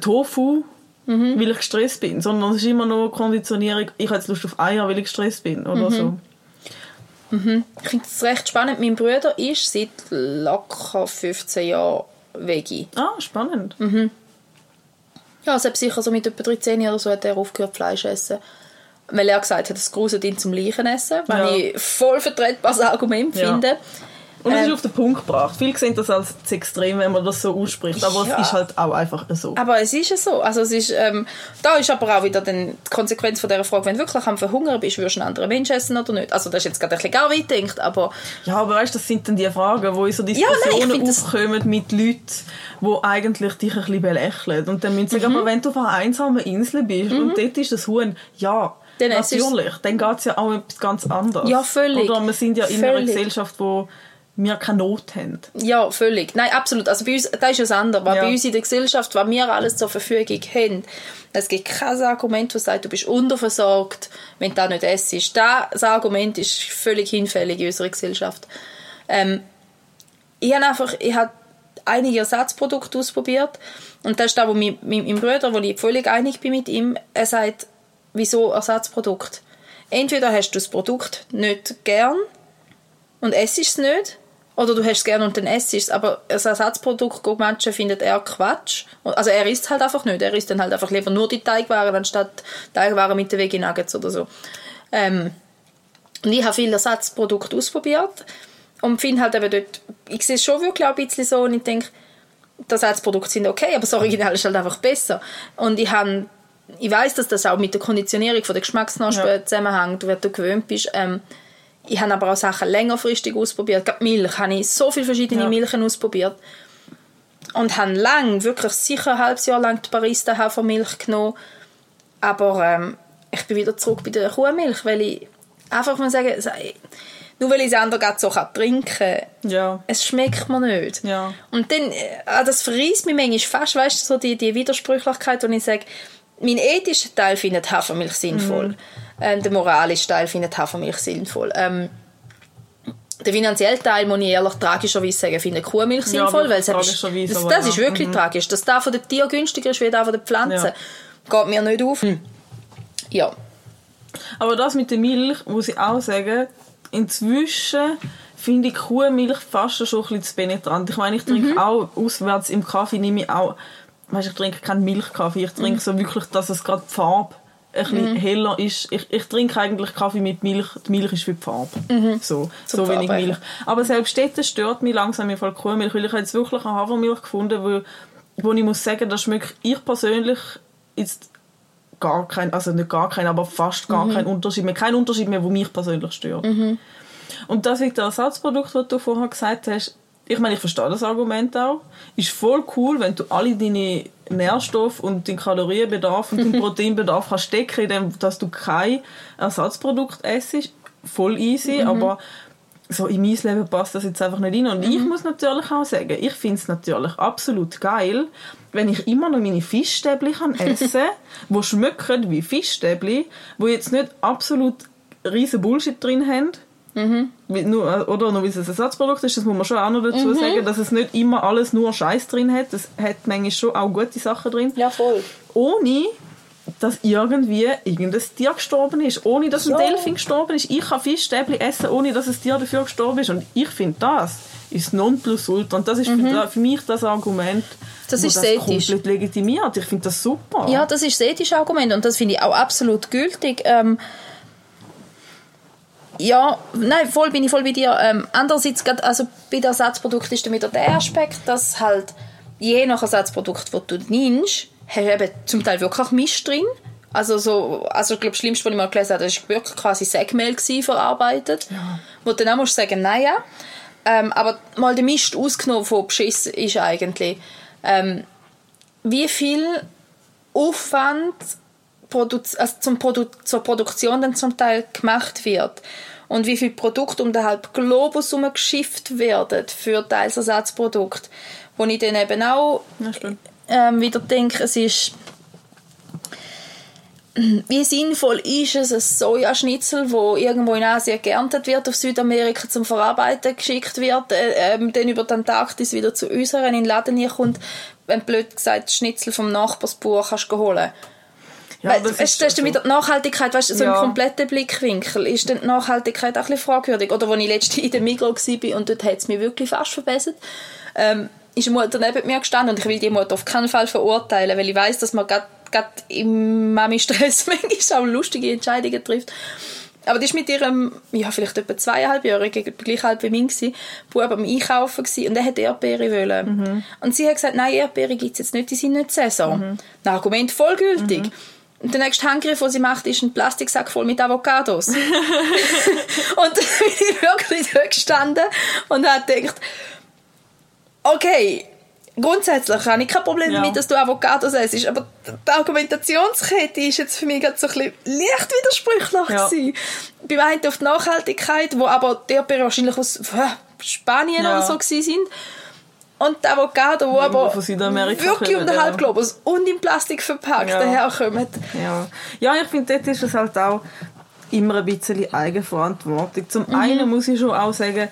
Tofu, weil ich gestresst bin, sondern es ist immer noch Konditionierung, ich habe jetzt Lust auf Eier, weil ich gestresst bin oder so. Ich finde es recht spannend. Mein Bruder ist seit locker 15 Jahren Veggie. Ah, spannend. Ja, selbst sicher so mit etwa 13 oder so hat er aufgehört Fleisch zu essen. Weil er gesagt hat, es gruselt ihn zum Leichen essen, was Ja. ich voll vertretbares Argument Ja. Und es ist auf den Punkt gebracht. Viele sehen das als zu extrem, wenn man das so ausspricht, aber Ja. es ist halt auch einfach so. Aber es ist ja so. Also es ist, ähm, da ist aber auch wieder die Konsequenz von dieser Frage, wenn du wirklich am Verhungern bist, würdest du einen anderen Mensch essen oder nicht? Also das ist jetzt gerade ein bisschen gar weit gedacht, aber Ja, aber weißt, das sind dann die Fragen, wo in so nein, Diskussionen find das- aufkommen mit Leuten, die eigentlich dich ein bisschen belächeln. Und dann müssen sie Mhm. sagen, aber wenn du auf einer einsamen Insel bist und dort ist das Huhn, ja, Dann natürlich, dann geht es ja auch um etwas ganz anderes. Ja, völlig. Oder wir sind ja in einer Völlig. Gesellschaft, wo wir keine Not haben. ja, völlig. Nein, absolut. Also bei uns, das ist ja das andere. Weil Ja. bei uns in der Gesellschaft, was wir alles zur Verfügung haben, es gibt kein Argument, das sagt, du bist unterversorgt, wenn du das nicht essst. Das Argument ist völlig hinfällig in unserer Gesellschaft. Ähm, ich habe einfach, ich habe einige Ersatzprodukte ausprobiert und das ist da, wo mein, mein, mein Bruder, wo ich völlig einig bin mit ihm, er sagt, wieso Ersatzprodukt? Entweder hast du das Produkt nicht gern und essst es nicht, oder du hast es gern und dann essst es, aber als Ersatzprodukt, gut, manche findet er Quatsch. Also er isst halt einfach nicht, er isst dann halt einfach lieber nur die Teigwaren, anstatt Teigwaren mit den Veggie Nuggets oder so. Ähm, und ich habe viele Ersatzprodukte ausprobiert und finde halt eben dort, ich sehe es schon wirklich auch ein bisschen so und ich denke, die Ersatzprodukte sind okay, aber das Original ist halt einfach besser. Und ich habe ich weiß, dass das auch mit der Konditionierung von der Geschmacksknospe Ja. zusammenhängt, wie du gewöhnt bist. Ähm, ich habe aber auch Sachen längerfristig ausprobiert. Gerade Milch habe ich so viele verschiedene Ja. Milchen ausprobiert. Und habe lang, wirklich sicher ein halbes Jahr lang die Barista Hafermilch genommen. Aber ähm, ich bin wieder zurück bei der Kuhmilch, weil ich einfach mal sagen, nur weil ich es andere gerade so kann trinken kann, Ja. es schmeckt mir nicht. Ja. Und dann, äh, ah, das verreist mich manchmal fast, weißt du, so die, die Widersprüchlichkeit, wo ich sage, mein ethischer Teil findet Hafermilch sinnvoll. Mhm. Ähm, der moralische Teil findet Hafermilch sinnvoll. Ähm, der finanzielle Teil, muss ich ehrlich tragischerweise sagen, findet Kuhmilch Ja, sinnvoll, weil es ist, das, das ja. ist wirklich Mhm. tragisch. Dass der von den Tieren günstiger ist, wie der von den Pflanzen, geht mir nicht auf. Ja. Aber das mit der Milch, muss ich auch sagen, inzwischen finde ich Kuhmilch fast schon ein bisschen zu penetrant. Ich meine, ich trinke Mhm. auch auswärts im Kaffee, nehme ich auch, weißt, ich trinke keinen Milchkaffee, ich Mhm. trinke so wirklich, dass es gerade die Farbe ein bisschen heller ist. Ich, ich trinke eigentlich Kaffee mit Milch, die Milch ist wie die Farbe. So, so wenig. Milch. Aber selbst dort stört mich langsam im Fall Kuhmilch, weil ich habe jetzt wirklich eine Hafermilch gefunden, wo, wo ich muss sagen, das schmeckt ich persönlich jetzt gar kein, also nicht gar kein, aber fast gar kein Unterschied mehr. Kein Unterschied mehr, wo mich persönlich stört. Und das mit dem Ersatzprodukt, was du vorher gesagt hast, ich meine, ich verstehe das Argument auch. Ist voll cool, wenn du alle deine Nährstoffe und deinen Kalorienbedarf und deinen Proteinbedarf kannst decken, indem dass du kein Ersatzprodukt essst. Voll easy, aber so in mein Leben passt das jetzt einfach nicht rein. Und ich muss natürlich auch sagen, ich finde es natürlich absolut geil, wenn ich immer noch meine Fischstäbli kann essen kann, die schmecken wie Fischstäbli, die jetzt nicht absolut riesen Bullshit drin haben. Wie- Nur, oder nur weil es ein Ersatzprodukt ist, das muss man schon auch noch dazu sagen, dass es nicht immer alles nur Scheiß drin hat. Es hat manchmal schon auch gute Sachen drin. Ja, voll. Ohne, dass irgendwie irgendein Tier gestorben ist. Ohne, dass ein Ja. Delfin gestorben ist. Ich kann Fischstäbli essen, ohne dass ein Tier dafür gestorben ist. Und ich finde, das ist Nonplusultra. Und das ist für, für mich das Argument, Mhm. Das ist das ethisch. komplett legitimiert. Ich finde das super. Ja, das ist das ethische Argument und das finde ich auch absolut gültig. Ähm, ja, nein, voll bin ich voll bei dir. Ähm, andererseits, grad, also bei den Ersatzprodukten ist dann wieder der Aspekt, dass halt je nach Ersatzprodukt, das du nimmst, hast du eben zum Teil wirklich Mist drin. Also, so, also ich glaube, das Schlimmste, was ich mal gelesen habe, das war wirklich quasi Sägemehl verarbeitet. Wo du dann auch musst sagen, naja. Ähm, aber mal den Mist ausgenommen von Beschiss ist eigentlich, ähm, wie viel Aufwand produ- also zum Produ zur Produktion dann zum Teil gemacht wird und wie viel Produkte um den halben Globus herum geschifft werden für teils Ersatzprodukte, wo ich dann eben auch ähm, wieder denke, es ist wie sinnvoll ist es, ein Sojaschnitzel, wo irgendwo in Asien geerntet wird, auf Südamerika zum Verarbeiten geschickt wird, äh, ähm, dann über die Antarktis wieder zu uns herein in den Laden kommt, wenn du blöd gesagt das Schnitzel vom Nachbarsbauer kannst du holen. Ja, Weil, das weißt, ist du, wieder die Nachhaltigkeit, weißt du, so Ja. im kompletten Blickwinkel ist dann die Nachhaltigkeit auch ein bisschen fragwürdig. Oder als ich letztens in der Migros war und dort hat es mich wirklich fast verbessert, ähm, ist eine Mutter neben mir gestanden und ich will die Mutter auf keinen Fall verurteilen, weil ich weiß, dass man gerade im Mami-Stress manchmal auch lustige Entscheidungen trifft. Aber die ist mit ihrem, ja, vielleicht etwa zweieinhalbjährigen, gleich alt wie mein Bub am Einkaufen gewesen, und er hat Erdbeere wollen. Mhm. Und sie hat gesagt, nein, Erdbeere gibt es jetzt nicht, die sind nicht Saison. Mhm. Das Argument voll gültig. Mhm. Der nächste Handgriff, den sie macht, ist ein Plastiksack voll mit Avocados. und dann bin ich wirklich da gestanden und habe gedacht, okay, grundsätzlich habe ich kein Problem Ja. damit, dass du Avocados isst, aber die Argumentationskette ist jetzt für mich gerade so ein bisschen leicht widersprüchlich Ja. gewesen. Beim einen auf die Nachhaltigkeit, wo aber Erdbeeren wahrscheinlich aus Spanien Ja. oder so gewesen sind. Und die Avocado, wo Irgendwo aber wirklich um den ja. Halbglobus und in Plastik verpackt Ja. daherkommen. Ja, ja ich finde, dort ist es halt auch immer ein bisschen Eigenverantwortung. Zum Mhm. einen muss ich schon auch sagen,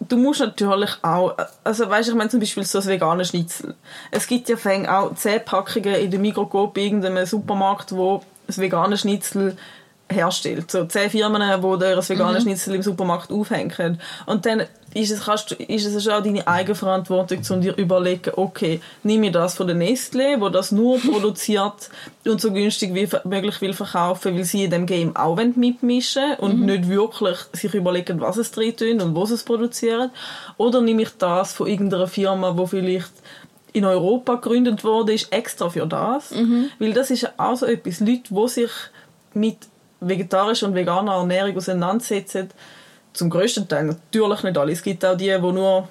du musst natürlich auch, also weißt, ich meine zum Beispiel so das vegane Schnitzel. Es gibt ja fäng auch 10 Packungen in der Mikrocoop bei irgendeinem Supermarkt, wo das vegane Schnitzel herstellt. So 10 Firmen, die das vegane Schnitzel im Supermarkt aufhängen. Und dann ist es, kannst, ist es auch deine Eigenverantwortung, um dir überlegen, okay, nehme ich das von der Nestlé, wo das nur produziert und so günstig wie möglich will verkaufen, weil sie in dem Game auch mitmischen und nicht wirklich sich überlegen, was es drin tun und wo sie es produzieren. Oder nehme ich das von irgendeiner Firma, wo vielleicht in Europa gegründet wurde, ist extra für das. Weil das ist ja auch so etwas. Leute, die sich mit vegetarischer und veganer Ernährung auseinandersetzen, zum größten Teil natürlich nicht alle. Es gibt auch die, die nur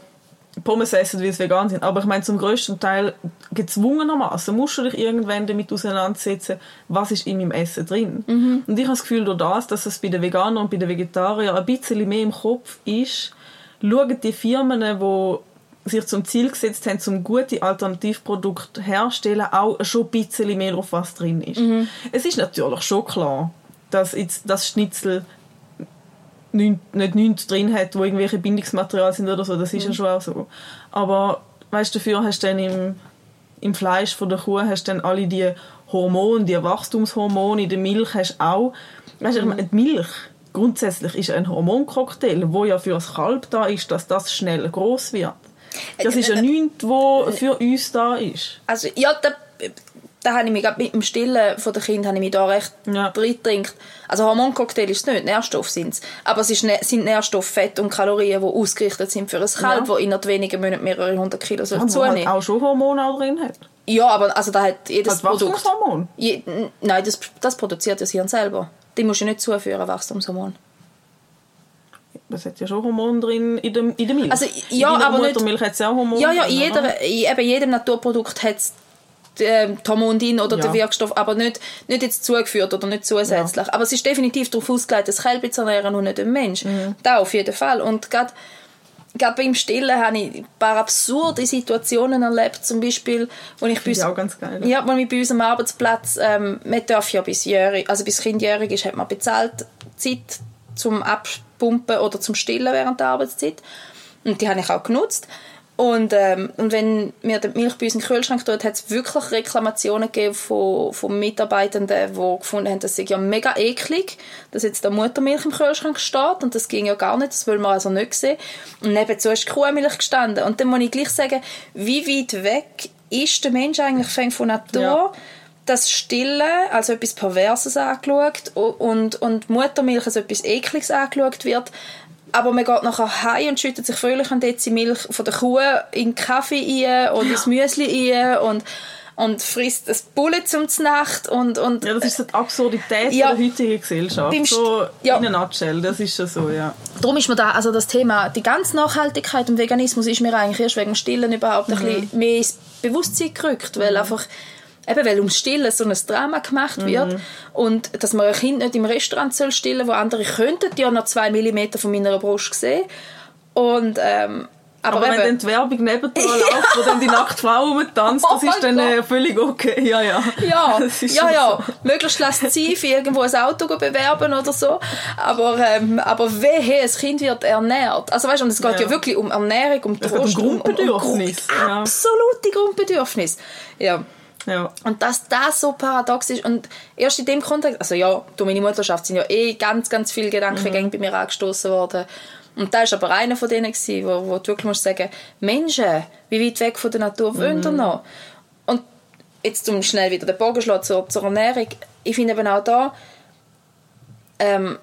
Pommes essen, weil sie vegan sind. Aber ich meine, zum größten Teil gezwungenermaßen musst du dich irgendwann damit auseinandersetzen, was ist in meinem Essen drin. Und ich habe das Gefühl, durch das, dass es bei den Veganern und bei den Vegetariern ein bisschen mehr im Kopf ist, schauen die Firmen, die sich zum Ziel gesetzt haben, zum gute Alternativprodukte herzustellen, auch schon ein bisschen mehr auf was drin ist. Es ist natürlich schon klar, dass jetzt das Schnitzel nicht, nicht nichts drin hat, wo irgendwelche Bindungsmaterialien sind oder so, das ist ja schon auch so. Aber weißt du, dafür hast du dann im, im Fleisch von der Kuh hast du dann alle die Hormone, die Wachstumshormone, in der Milch hast du auch. Weißt du, meine, die Milch grundsätzlich ist ein Hormoncocktail, wo ja für das Kalb da ist, dass das schnell groß wird. Das ist ja nichts, wo für uns da ist. Also, ja, da, da habe ich mich mit dem Stillen von der Kind habe ich mich da recht Ja. drin getrinkt. Also Hormoncocktail ist es nicht, Nährstoffe sind es. Aber es ist, sind Nährstoffe, Fett und Kalorien, die ausgerichtet sind für ein Kalb, Ja. das innerhalb weniger Monaten mehrere hundert Kilo soll wo zunehmen halt auch schon Hormone auch drin hat. Ja, aber also da hat jedes Als Produkt... Wachstumshormon. Je, nein, das, das produziert das Hirn selber. Die musst du nicht zuführen, Wachstumshormon. Es hat ja schon Hormone drin in der, in der Milch. Also, ja, in deiner aber nicht- Muttermilch hat es ja auch Hormone Ja, ja, in, jeder, in eben jedem Naturprodukt hat es die Hormone drin oder Ja. den Wirkstoff, aber nicht, nicht jetzt zugeführt oder nicht zusätzlich. Aber es ist definitiv darauf ausgelegt, das Kälbchen zu ernähren und nicht den Mensch. Mhm. Da auf jeden Fall. Und gerade gerade beim Stillen habe ich ein paar absurde Situationen erlebt. Zum Beispiel, wo ich bei ich uns- auch ganz geil. ja, wenn wir bei unserem Arbeitsplatz, ähm, man darf ja bis jährig, also bis Kind jährig ist, hat man bezahlt Zeit zum Abpumpen oder zum Stillen während der Arbeitszeit. Und die habe ich auch genutzt. Und, ähm, und wenn mir die Milch bei uns in den Kühlschrank tut, hat es wirklich Reklamationen gegeben von, von Mitarbeitenden, die gefunden haben, das sei ja mega eklig, dass jetzt da Muttermilch im Kühlschrank steht und das ging ja gar nicht, das will man also nicht sehen. Und nebenzu ist Kuhmilch gestanden. Und dann muss ich gleich sagen, wie weit weg ist der Mensch eigentlich von Natur, Ja. das Stillen als etwas Perverses angeschaut und, und Muttermilch als etwas Ekliges angeschaut wird. Aber man geht nachher heim und schüttet sich fröhlich an Dezi Milch von der Kuh in den Kaffee ein und ins Müsli ein und, und frisst ein Bulle zum Nacht und, und Ja, das ist so die Absurdität Ja. der heutigen Gesellschaft. So ja. in a nutshell, das ist schon so, ja. darum ist mir da, also das Thema, die ganze Nachhaltigkeit und Veganismus ist mir eigentlich erst wegen dem Stillen überhaupt ein bisschen mehr ins Bewusstsein gerückt, weil einfach eben weil ums Stillen so ein Drama gemacht wird und dass man ein Kind nicht im Restaurant soll stillen, wo andere könnten ja noch zwei Millimeter von meiner Brust sehen und ähm, aber, Aber, wenn dann eben, die Werbung nebendran läuft, wo dann die nackte Frau rumtanzt, das Oh ist dann äh, völlig okay. Ja, ja. ja, ja, ja. so. Möglichst lasziv irgendwo ein Auto bewerben oder so. Aber, ähm, aber wehe, ein Kind wird ernährt. Also weißt du, und es geht ja, Ja. wirklich um Ernährung, um geht um Trost, Grundbedürfnis, Um, um, ja. Absolute Grundbedürfnis. Ja. Ja. Und dass das so paradox ist und erst in dem Kontext, also ja, durch meine Mutterschaft sind ja eh ganz, ganz viele Gedankengänge bei mir angestoßen worden. Und da war aber einer von denen, gewesen, wo, wo du wirklich musst sagen, Menschen, wie weit weg von der Natur wollen ihr noch? Und jetzt um schnell wieder den Bogen zu zur, zur Ernährung, ich finde eben auch da, ähm,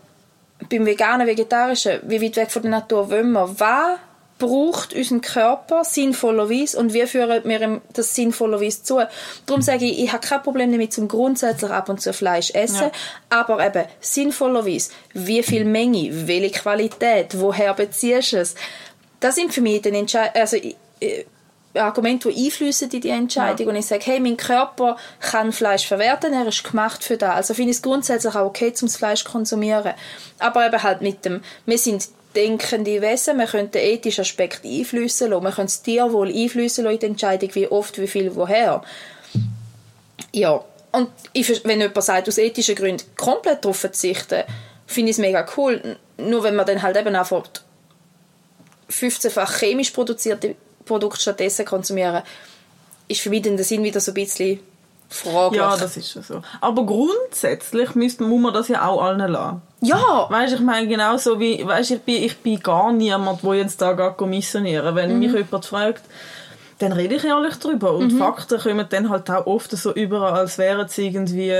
beim veganen, vegetarischen, wie weit weg von der Natur wollen wir? Was braucht unseren Körper sinnvollerweise und wie führen wir ihm das sinnvollerweise zu? Darum sage ich, ich habe kein Problem damit, zum grundsätzlich ab und zu Fleisch essen, Ja. aber eben sinnvollerweise, wie viel Menge, welche Qualität, woher beziehst du es? Das sind für mich Entscheid also äh, Argumente, die einflüssen in die Entscheidung. Und ich sage, hey, mein Körper kann Fleisch verwerten, er ist gemacht für das. Also finde ich es grundsätzlich auch okay, zum Fleisch zu konsumieren. Aber eben halt mit dem, wir sind denkende Wesen, wir können den ethischen Aspekt einflüssen lassen, wir können das Tierwohl einflüssen lassen in die Entscheidung, wie oft, wie viel, woher. Ja, und ich, wenn jemand sagt, aus ethischen Gründen komplett darauf verzichten, finde ich es mega cool. Nur wenn man dann halt eben einfach 15-fach chemisch produzierte Produkte stattdessen konsumieren, ist für mich dann der Sinn wieder so ein bisschen fraglich. Ja, das ist schon so. Aber grundsätzlich müsste, muss man das ja auch allen lassen. ja, Weißt, ich meine genauso wie, weißt, ich bin, ich bin gar niemand, der jetzt da geht missionieren. Wenn mich jemand fragt, dann rede ich ehrlich drüber. Und Fakten kommen dann halt auch oft so über, als wären es irgendwie,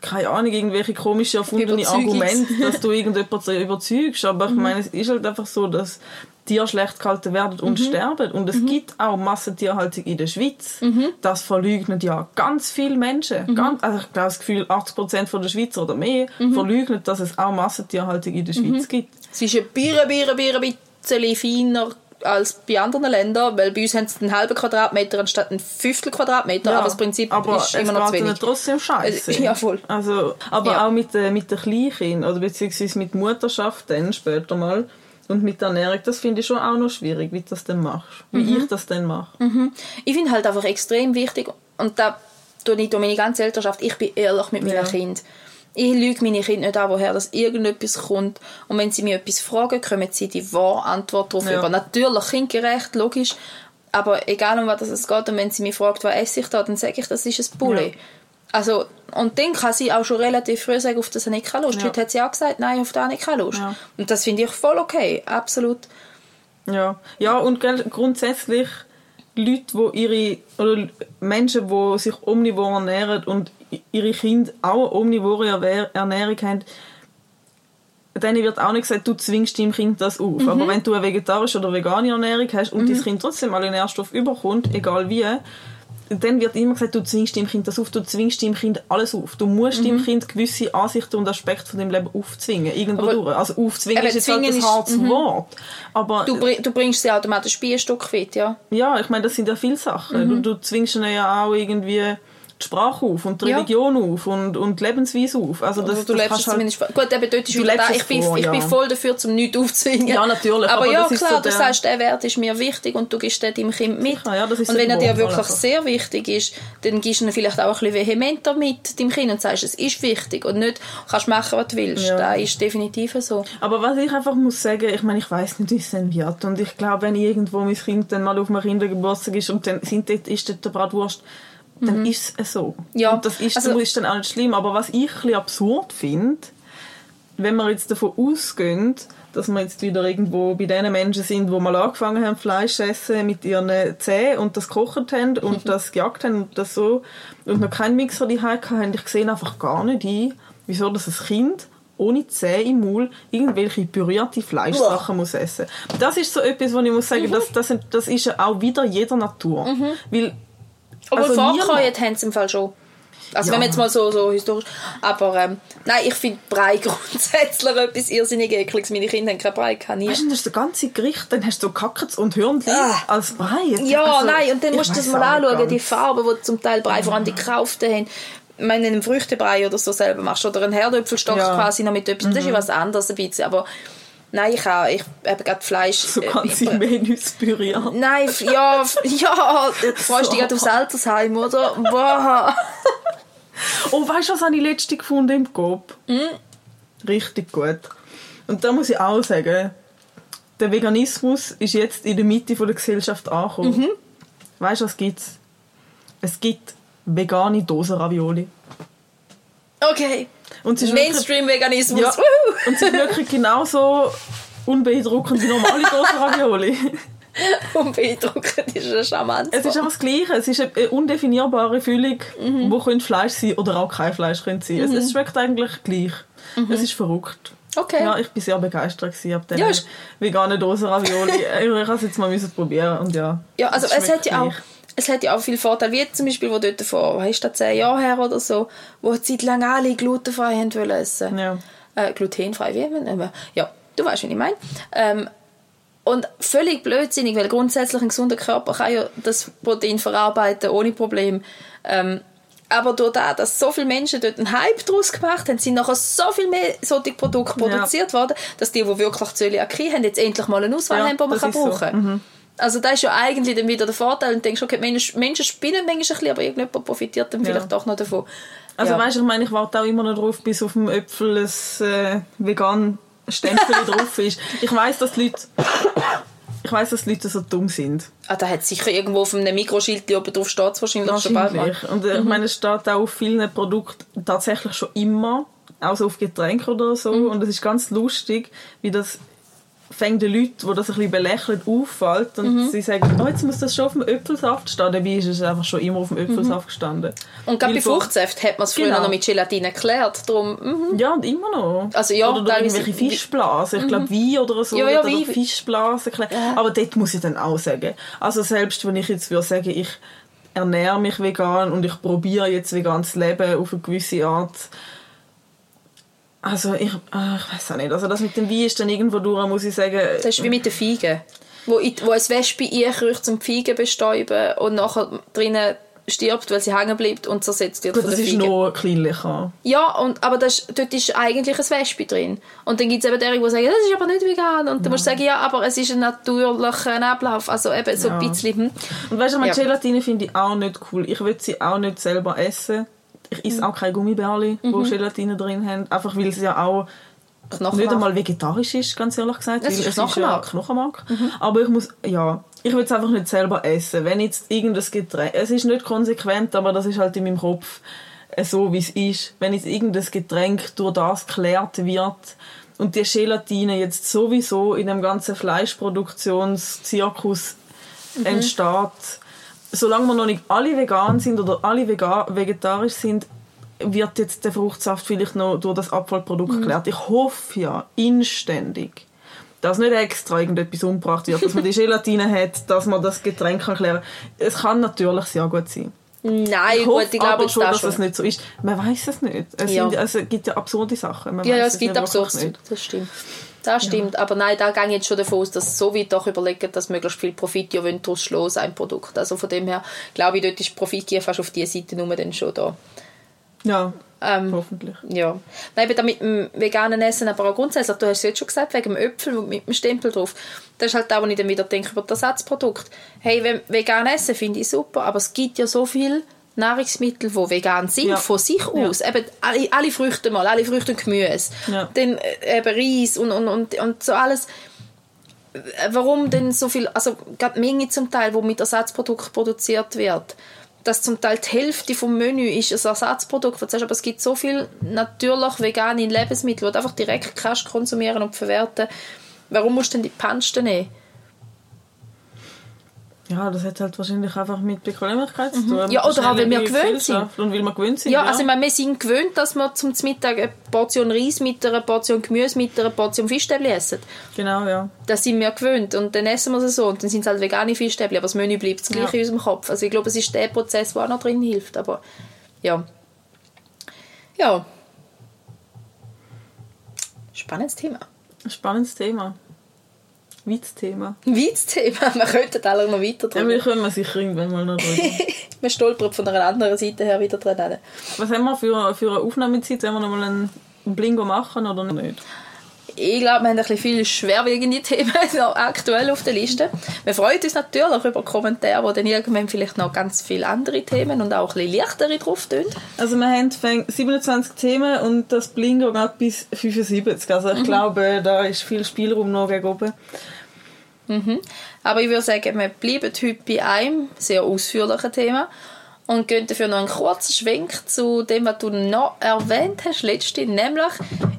keine Ahnung, irgendwelche komische erfundene Überzeugungs- Argumente, dass du irgendjemanden so überzeugst. Aber ich meine, es ist halt einfach so, dass Tiere schlecht gehalten werden und sterben. Und es gibt auch Massentierhaltung in der Schweiz. Das verleugnen ja ganz viele Menschen. Ganz, also ich glaube, das Gefühl, 80% von der Schweizer oder mehr verleugnen, dass es auch Massentierhaltung in der Schweiz gibt. es ist ein Bier, ein bisschen feiner als bei anderen Ländern, weil bei uns haben sie einen halben Quadratmeter anstatt ein Fünftel Quadratmeter, aber das Prinzip aber ist es immer noch zu geht ihnen wenig. trotzdem scheiße. Ja, voll. Also, aber Ja. auch mit, äh, mit den Kleinkind oder beziehungsweise mit Mutterschaft dann später mal und mit der Ernährung, das finde ich schon auch noch schwierig, wie du das dann machst. Wie Mhm. ich das dann mache. Ich finde halt einfach extrem wichtig, und da tue ich durch meine ganze Elternschaft, ich bin ehrlich mit meinen Ja. Kindern. Ich lüge meine Kinder nicht an, woher das irgendetwas kommt. Und wenn sie mir etwas fragen, kommen sie die wahre Antwort darauf Ja. über. Natürlich kindgerecht, logisch. Aber egal um was es geht, und wenn sie mich fragt, was esse ich da, dann sage ich, das ist ein Bulli. Ja. Also, und dann kann sie auch schon relativ früh sagen, auf das habe ich keine Lust. Ja. Heute hat sie auch gesagt, nein, auf das habe ich keine Lust. Ja. Und das finde ich voll okay, absolut. Ja, ja und grundsätzlich Leute, wo ihre oder Menschen, die sich omnivor ernähren und ihre Kinder auch eine omnivore Ernährung haben, denen wird auch nicht gesagt, du zwingst deinem Kind das auf. Aber wenn du eine vegetarische oder vegane Ernährung hast und dein Kind trotzdem alle Nährstoffe überkommt, egal wie, dann wird immer gesagt, du zwingst deinem Kind das auf, du zwingst deinem Kind alles auf. Du musst deinem Kind gewisse Ansichten und Aspekte von deinem Leben aufzwingen, irgendwo Aber- durch. Also aufzwingen ist jetzt halt ein ist- hartes Wort. Aber Du, du bringst sie automatisch bei ein Stück weit, ja. ja, ich meine, das sind ja viele Sachen. Du, du zwingst ihnen ja auch irgendwie die Sprache auf und die Ja. Religion auf und, und die Lebensweise auf. Also das, Also du das lebst halt- zumindest. Gut, eben dort ist wieder da. Ich, bin, vor, ich ja. bin voll dafür, zum nichts aufzwingen. Ja, natürlich, Aber, aber ja, klar, so du sagst, der Wert ist mir wichtig und du gibst den deinem Kind mit. Sicher, ja, das ist und so wenn er dir wirklich einfach. sehr wichtig ist, dann gibst du ihn vielleicht auch ein bisschen vehementer mit deinem Kind und sagst, es ist wichtig und nicht, kannst machen, was du willst. Ja. Das ist definitiv so. Aber was ich einfach muss sagen, ich meine, ich weiß nicht, wie es dann wird. Und ich glaube, wenn irgendwo mein Kind dann mal auf einem Kindergeburtstag ist und dann sind dort, ist dort der Bratwurst, dann ist es so. Mhm. Ja, Und das ist, also- ist dann auch nicht schlimm. Aber was ich ein absurd finde, wenn wir jetzt davon ausgehen, dass wir jetzt wieder irgendwo bei den Menschen sind, die mal angefangen haben, Fleisch zu essen mit ihren Zähnen und das gekocht haben und das gejagt haben und das so und noch keinen Mixer die hatten, ich sehe einfach gar nicht ein, wieso das ein Kind ohne Zähne im Maul irgendwelche pürierte Fleischsachen muss essen. Das ist so etwas, wo ich muss sagen, das, das, das ist ja auch wieder jeder Natur. Weil, Aber also vorgekäut haben sie im Fall schon. Also Ja. wenn man jetzt mal so, so historisch... Aber ähm, nein, ich finde Brei grundsätzlich etwas irrsinnig ekliges. Meine Kinder haben keinen Brei, kann nie. Weißt du, das ist das ganze Gericht, dann hast du Kackets und Hörnli Ah. als Brei. Ja, Also, nein, und dann ich musst du das mal anschauen, die ganz. Farben, die zum Teil Brei, vor allem die gekauften haben. Wenn du einen Früchtebrei oder so selber machst oder einen Herdöpfelstock Ja. Mhm. quasi noch mit etwas, das ist ja was anderes ein bisschen, aber nein, ich habe ich habe gerade Fleisch... So äh, ganze ich- Menüs püriert. Nein, ja, ja, du freust dich gerade aufs Altersheim, oder? Boah. Oh, weißt du, was habe ich letztens gefunden im Coop? Hm? Richtig gut. Und da muss ich auch sagen, der Veganismus ist jetzt in der Mitte der Gesellschaft angekommen. Mhm. Weißt du, was gibt's? Es gibt vegane Dosen-Ravioli. Okay. Ist Mainstream-Veganismus. Ja, und sie sind wirklich genauso unbeeindruckend wie normale Dosen-Ravioli. Unbeeindruckend ist ein charmant. Es ist einfach das Gleiche. Es ist eine undefinierbare Füllung, Mhm. wo könnte Fleisch sein oder auch kein Fleisch könnte sein. Es, es schmeckt eigentlich gleich. Es ist verrückt. Mhm. Okay. Ja, ich bin sehr begeistert ab diesen Ja, ist- veganen Dosen Ravioli. ich habe es jetzt mal probieren und ja. Ja, also es es hat ja auch. Es hat ja auch viele Vorteile, wie zum Beispiel, wo dort vor, was ist das, zehn Jahren her oder so, wo eine Zeit lang alle glutenfrei haben wollen essen. Ja. Äh, glutenfrei, wie? Aber, ja, du weißt, was ich meine. Ähm, und völlig blödsinnig, weil grundsätzlich ein gesunder Körper kann ja das Protein verarbeiten ohne Problem. Ähm, aber durch das, dass so viele Menschen dort einen Hype daraus gemacht haben, sind nachher so viel mehr solche Produkte Ja. produziert worden, dass die, die wirklich Zöliakie haben, jetzt endlich mal eine Auswahl Ja, haben, die man kann ist so. Mhm. Also das ist ja eigentlich dann wieder der Vorteil. Und denkst, okay, Menschen, Menschen spinnen manchmal ein bisschen, aber irgendjemand profitiert dann Ja. vielleicht doch noch davon. Also ja. weißt du, ich meine, ich warte auch immer noch drauf, bis auf dem Äpfel ein äh, vegan Stempel drauf ist. Ich weiß, dass die Leute, ich weiß, dass die Leute so dumm sind. ah, da hat sicher irgendwo auf einem Mikroschild oben drauf steht es wahrscheinlich schon bald mal. Wahrscheinlich. Und äh, ich meine, es steht auch auf vielen Produkten tatsächlich schon immer, auch so auf Getränke oder so. Mhm. Und es ist ganz lustig, wie das fängt den Leuten, die das ein bisschen belächeln, auffällt und Mhm. sie sagen, oh, jetzt muss das schon auf dem Äpfelsaft stehen. Dabei ist es einfach schon immer auf dem Äpfelsaft gestanden. Und gerade bei Fruchtsäften hat man es früher Genau. noch mit Gelatine erklärt. Darum, mhm. Ja, und immer noch. Also ja, oder irgendwelche Fischblasen. Ich glaube, Wein oder so. Ja, ja, oder. Fischblasen. Aber dort muss ich dann auch sagen. Also selbst wenn ich jetzt würde sagen, ich ernähre mich vegan und ich probiere jetzt vegan zu leben auf eine gewisse Art. Also ich, ah, ich weiß auch nicht. Also das mit dem Wein ist dann irgendwo durch, muss ich sagen. das ist wie mit den Feigen. Wo, in, wo ein Wespe einkriecht zum Feigen bestäuben und nachher drinnen stirbt, weil sie hängen bleibt und zersetzt wird Gut, von das der ist Feige. noch kleinlicher. Ja, und, aber das, ist- dort ist eigentlich ein Wespe drin. Und dann gibt es eben derjenige, die sagen, das ist aber nicht vegan. Und dann musst du sagen, ja, aber es ist ein natürlicher Ablauf. Also eben so Ja. ein bisschen. Hm. Und weißt du, meine Ja. Gelatine finde ich auch nicht cool. Ich will sie auch nicht selber essen. Ich esse auch keine Gummibärli, Mhm. wo Gelatine drin haben. Einfach weil sie ja auch Knochenmark. nicht einmal vegetarisch ist, ganz ehrlich gesagt. Es ist es ist ja Knochenmark. Knochenmark. Aber ich muss, ja, ich will es einfach nicht selber essen. Wenn jetzt irgendein Getränk, es ist nicht konsequent, aber das ist halt in meinem Kopf äh, so, wie es ist. Wenn jetzt irgendein Getränk durch das geklärt wird und die Gelatine jetzt sowieso in dem ganzen Fleischproduktionszirkus entsteht, solange wir noch nicht alle vegan sind oder alle vega vegetarisch sind, wird jetzt der Fruchtsaft vielleicht noch durch das Abfallprodukt geklärt. Ich hoffe ja inständig, dass nicht extra irgendetwas umgebracht wird, dass man die Gelatine hat, dass man das Getränk kann klären Es kann natürlich sehr gut sein. Nein, Ich gut, hoffe ich glaube aber schon, da dass es nicht so ist. Man weiß es nicht. Es, Ja. sind, es gibt ja absurde Sachen. Man Ja, es nicht gibt wirklich absurd. nicht. Das stimmt. Das stimmt. Aber nein, da gehe ich jetzt schon davon aus, dass so weit doch überlegen, dass möglichst viel Profit ja daraus schlagen, sein Produkt. Also von dem her, glaube ich, dort ist Profitgier fast auf dieser Seite nur dann schon da. Ja, Ähm, hoffentlich. Ja. Nein, eben da mit dem veganen Essen, aber auch grundsätzlich, du hast es jetzt schon gesagt, wegen dem Äpfel mit dem Stempel drauf. Das ist halt auch, wenn ich dann wieder denke über das Ersatzprodukt. Hey, wenn vegan essen finde ich super, aber es gibt ja so viele Nahrungsmittel, die vegan sind, Ja. von sich Ja. aus. Eben alle, alle Früchte mal, alle Früchte und Gemüse. Ja. Dann äh, eben Reis und, und, und, und so alles. Warum denn so viel, also gerade Menge zum Teil, wo mit Ersatzprodukt produziert wird, dass zum Teil die Hälfte vom Menü ist ein Ersatzprodukt, sagst, aber es gibt so viel natürlich vegane Lebensmittel, die du einfach direkt kannst konsumieren und verwerten. Warum musst du denn die Panste nehmen? Ja, das hat halt wahrscheinlich einfach mit Bequemlichkeit zu tun. Mhm. Ja, oder auch, weil wir gewöhnt sind. Und weil wir gewöhnt sind. Ja, also ich meine, wir sind gewöhnt, dass wir zum Mittag eine Portion Reis mit einer Portion Gemüse mit einer Portion Fischstäbli essen. Genau, ja. Das sind wir gewöhnt und dann essen wir es so und dann sind es halt vegane Fischstäbli, aber das Menü bleibt das gleiche Ja. in unserem Kopf. Also ich glaube, es ist der Prozess, der auch noch drin hilft, aber ja. Ja. Spannendes Thema. Spannendes Thema. Witzthema. Weites Thema, wir könnten alle noch weiter Ja, wir drüber. kommen sicher irgendwann mal noch drüber. wir stolpern von einer anderen Seite her wieder dran. Was haben wir für, für eine Aufnahmezeit? Wollen wir noch mal einen Blingo machen oder nicht? Ich glaube, wir haben ein bisschen viele schwerwiegende Themen aktuell auf der Liste. Wir freuen uns natürlich über Kommentare, wo dann irgendwann vielleicht noch ganz viele andere Themen und auch ein bisschen leichtere drauf tun. Also wir haben fäng- 27 Themen und das Blingo geht bis 75. Also Mhm. ich glaube, da ist viel Spielraum noch gegen oben. Aber ich würde sagen, wir bleiben heute bei einem sehr ausführlichen Thema und gehen dafür noch einen kurzen Schwenk zu dem, was du noch erwähnt hast, letzte, nämlich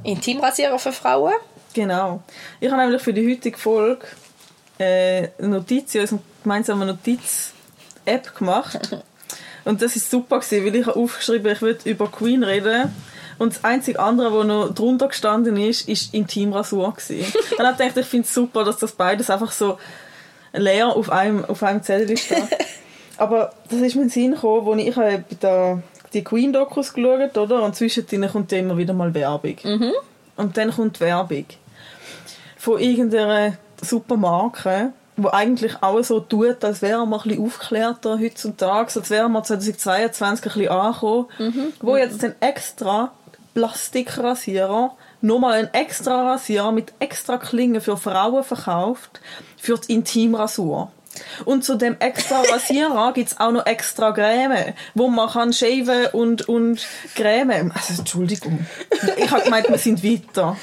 Intimrasierer für Frauen. Genau. Ich habe nämlich für die heutige Folge äh, eine Notiz in unserer gemeinsamen Notiz-App gemacht. Und das ist super gewesen, weil ich habe aufgeschrieben, ich will über Queen reden. Und das einzige andere, was noch drunter gestanden ist, ist Intimrasur gewesen. Und dann dachte ich, ich finde es super, dass das beides einfach so leer auf einem, auf einem Zettel steht. Aber das ist mir in den Sinn gekommen, wo ich, ich habe da die Queen-Dokus geschaut, oder? Und zwischendrin kommt immer wieder mal Werbung. Und dann kommt Werbung von irgendeiner Supermarke, wo eigentlich auch so tut, als wäre man ein bisschen aufgeklärter heutzutage, als wäre man 2022 ein bisschen angekommen, wo jetzt dann extra Plastikrasierer nochmal einen extra Rasierer mit extra Klingen für Frauen verkauft, für die Intimrasur. Und zu dem extra Rasierer gibt es auch noch extra Creme, wo man kann shaven und, und Creme. Also, Entschuldigung. Ich habe gemeint, wir sind weiter.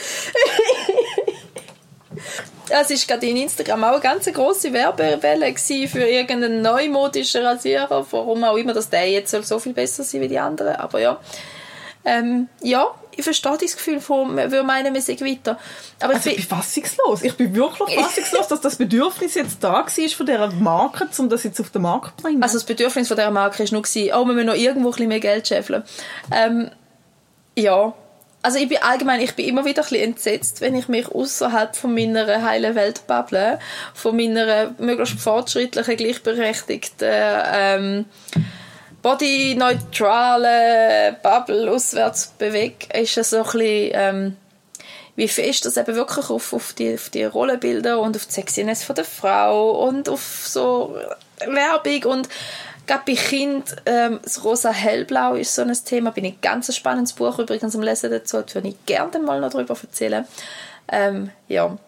Es war gerade in Instagram auch eine ganz grosse Werbewelle für irgendeinen neumodischen Rasierer, warum auch immer, dass der jetzt soll so viel besser sein wie die anderen. Aber ja, ähm, ja, ich verstehe das Gefühl von, man würde meinen, wir sind weiter. Aber Also, ich ich bin fassungslos. Ich bin wirklich fassungslos, dass das Bedürfnis jetzt da war von dieser Marke, um das jetzt auf den Markt zu bringen. Also das Bedürfnis von dieser Marke war nur, oh, wir müssen noch irgendwo ein bisschen mehr Geld scheffeln. Ähm, ja, also ich bin allgemein, ich bin immer wieder ein bisschen entsetzt, wenn ich mich außerhalb von meiner heilen Welt bubble, von meiner möglichst fortschrittlichen, gleichberechtigten, ähm, bodyneutralen Bubble auswärts bewege, ist es so ein bisschen, ähm, wie fest das eben wirklich auf, auf, die, auf die Rollenbilder und auf die Sexiness von der Frau und auf so Werbung und gerade bei Kind ähm, das rosa hellblau ist so ein Thema bin ich ein ganz spannendes Buch übrigens am Lesen dazu würde ich gerne mal noch darüber erzählen. Ähm, ja.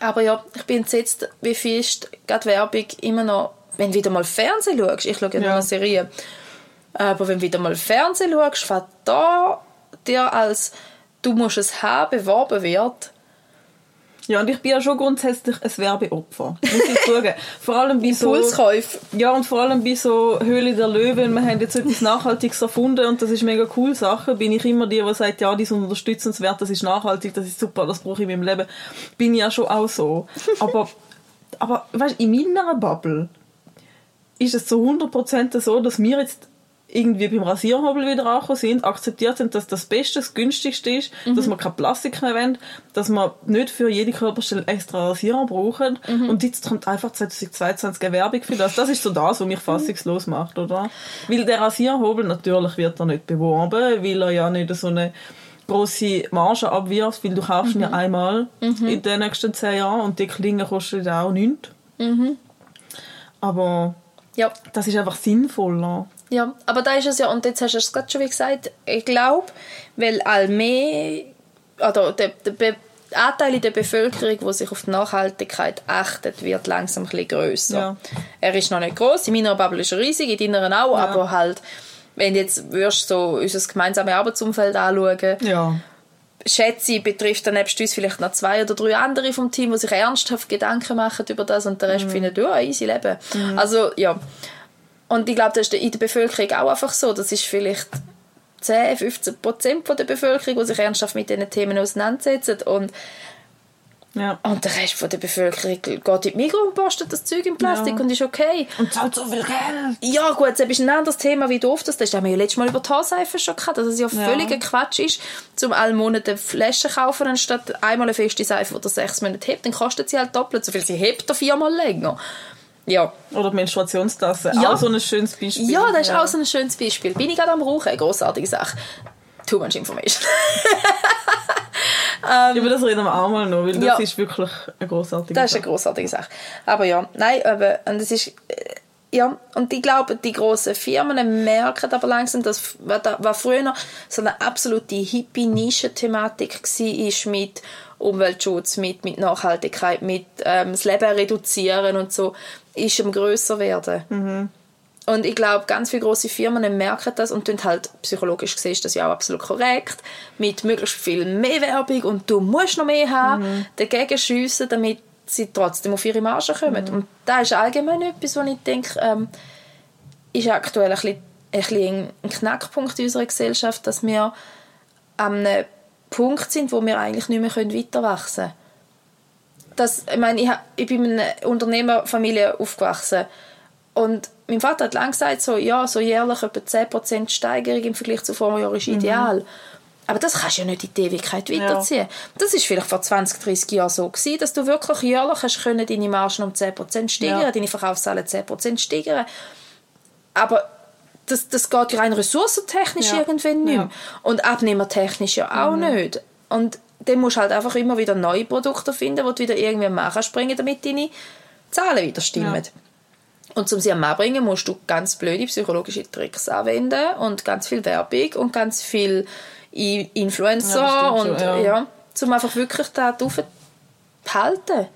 Aber ja ich bin entsetzt wie ist gerade Werbung immer noch wenn du wieder mal Fernsehen schaust ich schaue ja nur Ja. Serien aber wenn du wieder mal Fernsehen schaust was da dir als du musst es haben beworben wird ja, und ich bin ja schon grundsätzlich ein Werbeopfer. Muss ich sagen. Vor allem bei so... Impulskäufe Ja, und vor allem bei so Höhle der Löwen, wir haben jetzt etwas Nachhaltiges erfunden und das ist mega cool Sache, bin ich immer die, die sagt, ja, die sind unterstützenswert, das ist nachhaltig, das ist super, das brauche ich in meinem Leben. Bin ich ja schon auch so. Aber, aber weißt, in meiner Bubble ist es zu 100% so, dass wir jetzt irgendwie beim Rasierhobel wieder angekommen sind, akzeptiert haben, dass das Beste, das Günstigste ist, dass wir kein Plastik mehr wollen, dass wir nicht für jede Körperstelle extra Rasierer brauchen. Und jetzt kommt einfach 2022 eine Werbung für das. Das ist so das, was mich fassungslos macht, oder? Weil der Rasierhobel, natürlich wird er nicht beworben, weil er ja nicht so eine grosse Marge abwirft, weil du kaufst ihn ja einmal in den nächsten zehn Jahren und die Klinge kostet auch nichts. Aber ja das ist einfach sinnvoller. Ja, aber da ist es ja, und jetzt hast du es gerade schon wie gesagt, ich glaube, weil all mehr, oder der, der Be Anteil in der Bevölkerung, der sich auf die Nachhaltigkeit achtet, wird langsam ein bisschen grösser. Ja. Er ist noch nicht groß, in meiner Bubble ist er riesig, in deiner auch, Ja. aber halt, wenn du jetzt würdest so unser gemeinsames Arbeitsumfeld anschauen, Ja. Schätze ich, betrifft dann nebst uns vielleicht noch zwei oder drei andere vom Team, die sich ernsthaft Gedanken machen über das und der Rest Mhm. findet, ja, easy Leben. Also, ja. Und ich glaube, das ist in der Bevölkerung auch einfach so. Das ist vielleicht 10, 15 Prozent der Bevölkerung, die sich ernsthaft mit diesen Themen auseinandersetzen. Und, Ja. und der Rest von der Bevölkerung geht in die Migros und postet das Zeug in Plastik Ja. und ist okay. Und zahlt so viel Geld. Ja gut, das ist ein anderes Thema, wie doof das ist. Das haben wir ja letztes Mal über die Haarseife schon gehabt, dass es ja Ja. völliger Quatsch ist, zum alle Monate Flaschen kaufen, anstatt einmal eine feste Seife, die sechs Monate hebt, dann kostet sie halt doppelt so viel. Sie hebt er viermal länger. Ja. Oder die Menstruationstasse. Ja. Auch so ein schönes Beispiel. ja, das ist auch so ein schönes Beispiel. Bin ich gerade am Rauchen? Eine grossartige Sache. Too much information. Über das reden wir auch mal noch, weil das Ja. ist wirklich eine großartige Das ist eine großartige Sache. Aber ja, nein, aber, und es ist, äh, ja, und ich glaube, die grossen Firmen merken aber langsam, dass, was früher noch so eine absolute Hippie-Nische-Thematik war mit Umweltschutz, mit, mit Nachhaltigkeit, mit ähm, das Leben reduzieren und so, ist am grösser werden. Und ich glaube, ganz viele große Firmen merken das und tun halt, psychologisch gesehen ist das ja auch absolut korrekt, mit möglichst viel mehr Werbung und du musst noch mehr haben, dagegen schiessen, damit sie trotzdem auf ihre Marge kommen. Und da ist allgemein etwas, wo ich denke, ähm, ist aktuell ein bisschen, ein bisschen ein Knackpunkt in unserer Gesellschaft, dass wir an einem Punkt sind, wo wir eigentlich nicht mehr weiter wachsen können. dass, ich meine, ich, ich bin in einer Unternehmerfamilie aufgewachsen und mein Vater hat lange gesagt, so, ja, so jährlich etwa 10% Steigerung im Vergleich zu Vorjahr ist ideal. Aber das kannst du ja nicht in die Ewigkeit weiterziehen. Das ist vielleicht vor 20, 30 Jahren so gewesen, dass du wirklich jährlich hast können deine Margen um 10% steigern, Ja. deine Verkaufszahlen 10% steigern. Aber das, das geht ja rein ressourcentechnisch Ja. irgendwann nicht mehr. Ja. Und abnehmertechnisch ja auch nicht. Und dann musst du halt einfach immer wieder neue Produkte finden, die du wieder irgendwie kannst bringen deine deine Zahlen wieder stimmen. Und um sie am Mann zu bringen, musst du ganz blöde psychologische Tricks anwenden und ganz viel Werbung und ganz viel I- Influencer Ja, und schon, ja. ja. um einfach wirklich da drauf behalten.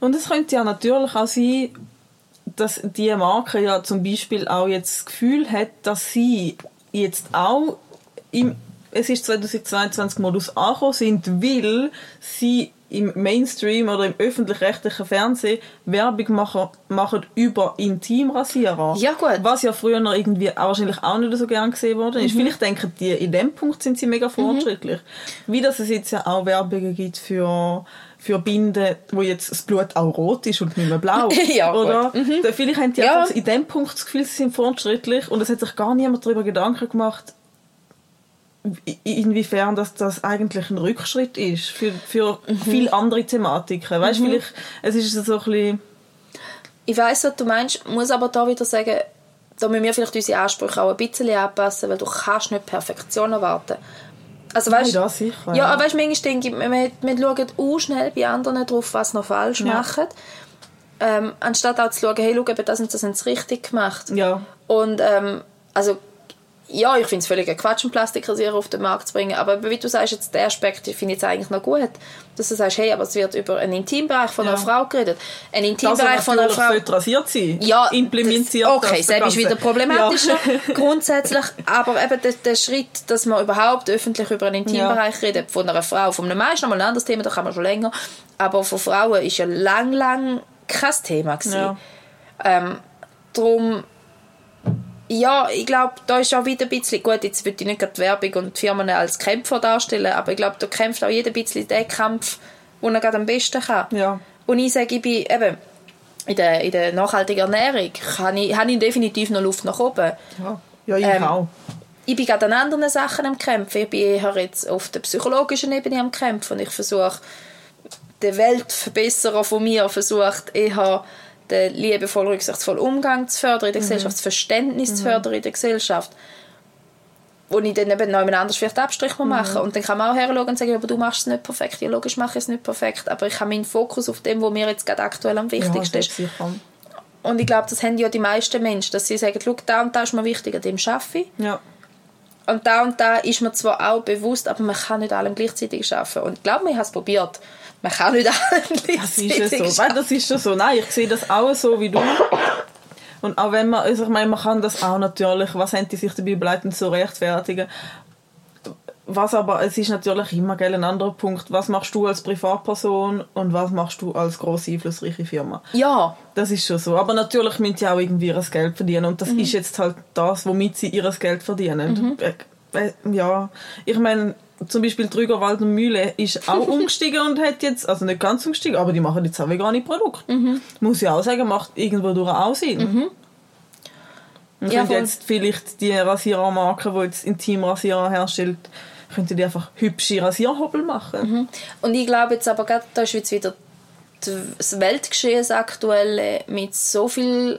Und es könnte ja natürlich auch sein, dass die Marke ja zum Beispiel auch jetzt das Gefühl hat, dass sie jetzt auch im es ist 2022 Modus angekommen sind, weil sie im Mainstream oder im öffentlich-rechtlichen Fernsehen Werbung machen, machen über Intimrasierer. Ja, gut. Was ja früher noch irgendwie auch wahrscheinlich auch nicht so gern gesehen worden Mhm. ist. Vielleicht denken die, in dem Punkt sind sie mega fortschrittlich. Wie dass es jetzt ja auch Werbungen gibt für, für Binden, wo jetzt das Blut auch rot ist und nicht mehr blau. Ja, gut. Oder? Da- Vielleicht haben die Ja. einfach in dem Punkt das Gefühl, sie sind fortschrittlich und es hat sich gar niemand darüber Gedanken gemacht, inwiefern das, das eigentlich ein Rückschritt ist für, für Mhm. viele andere Thematiken. Weißt du, vielleicht, es ist so ein bisschen, Ich weiß, was du meinst, muss aber da wieder sagen, da müssen wir vielleicht unsere Ansprüche auch ein bisschen anpassen, weil du kannst nicht Perfektion erwarten. Also weißt, Ja, sicher, Ja, aber weißt, manchmal denke ich, wir, wir schauen auch schnell bei anderen drauf, was noch falsch Ja. machen. Ähm, anstatt auch zu schauen, hey, schau, das und das haben sie richtig gemacht. ja, Und ähm, also ja, ich finde es völlig Quatsch, einen Plastikrasierer auf den Markt zu bringen, aber wie du sagst, jetzt der Aspekt finde ich jetzt eigentlich noch gut, dass du sagst, hey, aber es wird über einen Intimbereich von einer Ja. Frau geredet. Ein er Intimbereich von einer Frau... sollte rasiert sein Ja, implementiert das, okay, das selbst ist wieder problematischer Ja. grundsätzlich, aber eben der, der Schritt, dass man überhaupt öffentlich über einen Intimbereich redet, von einer Frau, von einem Mann ist noch mal ein anderes Thema, da kann man schon länger, aber von Frauen ist ja lang, lang kein Thema gewesen. Ja. Ähm, darum, ja, ich glaube, da ist auch wieder ein bisschen, gut, jetzt würde ich nicht gerade die Werbung und die Firmen als Kämpfer darstellen, aber ich glaube, da kämpft auch jeder ein bisschen den Kampf, den er gerade am besten kann. Ja. Und ich sage, ich bin eben in der, in der nachhaltigen Ernährung, habe ich, habe ich definitiv noch Luft nach oben. Ja, ja ich Ähm, auch. Ich bin gerade an anderen Sachen am Kämpfen. Ich bin eher jetzt auf der psychologischen Ebene am Kämpfen. Und ich versuche, der Weltverbesserer von mir versucht eher den liebevoll, rücksichtsvollen Umgang zu fördern in der Gesellschaft, das Verständnis zu fördern in der Gesellschaft. Wo ich dann eben noch anders vielleicht Abstrich muss machen Und dann kann man auch herschauen und sagen, aber du machst es nicht perfekt. Ja, logisch mache ich es nicht perfekt, aber ich habe meinen Fokus auf dem, was mir jetzt gerade aktuell am wichtigsten ja, ist. sicher. Und ich glaube, das haben ja die meisten Menschen, dass sie sagen, schau, da und da ist mir wichtig, an dem arbeite ich. Ja. Und da und da ist mir zwar auch bewusst, aber man kann nicht allem gleichzeitig arbeiten. Und ich glaube, ich habe es probiert. Man kann nicht allem Das ist ja so. Das ist ja so. Nein, ich sehe das auch so wie du. Und auch wenn man, also ich meine, man kann das auch natürlich, was haben die sich dabei bleiben so rechtfertigen. Was aber, es ist natürlich immer gell, ein anderer Punkt. Was machst du als Privatperson und was machst du als grosse, einflussreiche Firma? Ja, Das ist schon so. Aber natürlich müssen sie auch irgendwie ihr Geld verdienen. Und das Mhm. ist jetzt halt das, womit sie ihr Geld verdienen. Äh, äh, Ja, ich meine, zum Beispiel Trügerwald und Mühle ist auch umgestiegen und hat jetzt, also nicht ganz umgestiegen, aber die machen jetzt auch vegane Produkte. Mhm. Muss ich auch sagen, macht irgendwo durch auch Sinn. Und Ja, jetzt vielleicht die Rasierermarke, die jetzt Intimrasierer herstellt, könnte die einfach hübsche Rasierhobel machen. und ich glaube jetzt aber gerade, da ist jetzt wieder das Weltgeschehen das aktuelle mit so vielen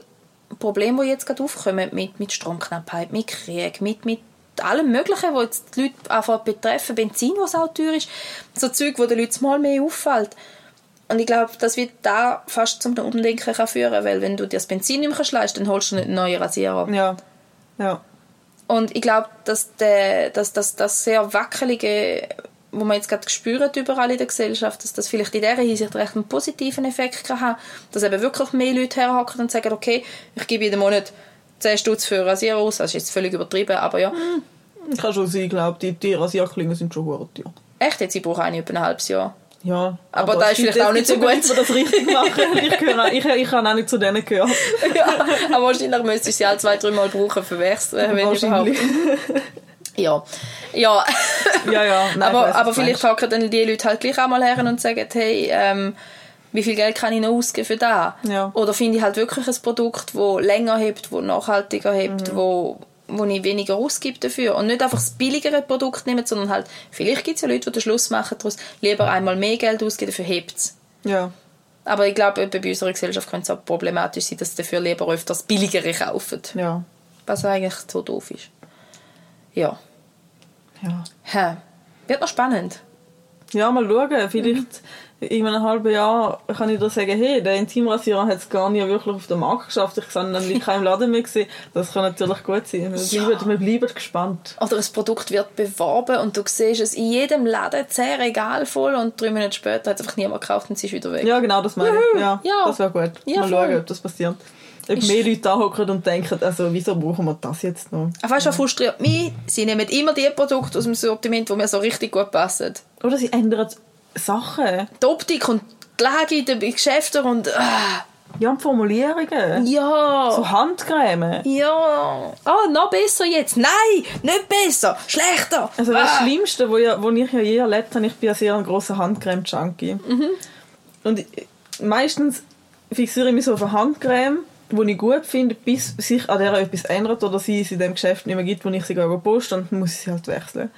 Problemen, die jetzt gerade aufkommen, mit, mit Stromknappheit, mit Krieg, mit, mit allem Möglichen, was jetzt die Leute einfach betreffen, Benzin, was auch teuer ist, so Zeug, wo den Leuten mal mehr auffällt. Und ich glaube, das wird da fast zum Umdenken kann führen, weil wenn du dir das Benzin nicht mehr leisten dann holst du nicht einen neuen Rasierer. Ja. Ja. Und ich glaube, dass, der, dass, dass das sehr wackelige, wo man jetzt gerade spürt überall in der Gesellschaft, dass das vielleicht in dieser Hinsicht recht einen positiven Effekt kann haben, dass eben wirklich mehr Leute herhocken und sagen, okay, ich gebe jeden Monat 10 Stutz für Rasierer aus, das ist jetzt völlig übertrieben, aber ja, Kann schon sein, ich glaube, die, die Rasierklingen sind schon gut. Ja. echt, jetzt, ich brauche eine über ein halbes Jahr. Ja, Aber da es ist vielleicht auch nicht so gut. Leute, das richtig machen. Ich, gehöre, ich, ich habe auch nicht zu denen gehört. ja, aber wahrscheinlich müsste ich sie alle zwei, drei Mal brauchen für Wechsel, wenn überhaupt. Ja, ja. Ja, ja. Nein, aber aber vielleicht hocken dann die Leute halt gleich auch mal her und sagen, hey, ähm, wie viel Geld kann ich noch ausgeben für das? Ja. Oder finde ich halt wirklich ein Produkt, das länger hebt, das nachhaltiger hebt, Mhm. wo, wo ich weniger ausgebe dafür. Und nicht einfach das billigere Produkt nehmen, sondern halt, vielleicht gibt es ja Leute, die den Schluss machen daraus, lieber einmal mehr Geld ausgeben, dafür hebt es. Ja. Aber ich glaube, bei unserer Gesellschaft könnte es auch problematisch sein, dass sie dafür lieber öfters billigere kaufen. Ja. Was eigentlich so doof ist. Ja. Ja. Hä. Wird noch spannend. Ja, mal schauen. Vielleicht in einem halben Jahr kann ich dir sagen, hey, der Intimrasierer hat es gar nicht wirklich auf den Markt geschafft. Ich habe dann in keinem Laden mehr gesehen. Das kann natürlich gut sein. Wir, Ja. bleiben, wir bleiben gespannt. Oder ein Produkt wird beworben und du siehst es in jedem Laden sehr egal voll und drei Minuten später hat es einfach niemand gekauft und sie ist wieder weg. Ja, genau, das meine ich. Ja, Ja. Das wäre gut. Ja, mal voll. schauen, ob das passiert. Ob Ist- mehr Leute da hocken und denken, also wieso brauchen wir das jetzt noch? Aber weißt du, was frustriert mich? Sie nehmen immer die Produkte aus dem Sortiment, die mir so richtig gut passen. Oder sie ändern Sachen. Die Optik und die Lage in den Geschäften und... Ah, Ja, und Formulierungen. ja... So Handcreme. Ja. Ah, noch besser jetzt. Nein, nicht besser. Schlechter. Also das ah. Schlimmste, wo, ja, wo ich ja je erlebt habe, ich bin ja sehr ein grosser Handcreme-Junkie. Mhm. Und ich, meistens fixiere ich mich so auf eine Handcreme, die ich gut finde, bis sich an der etwas ändert oder sie es in dem Geschäft nicht mehr gibt, wo ich sie gehe posten und dann muss ich sie halt wechseln.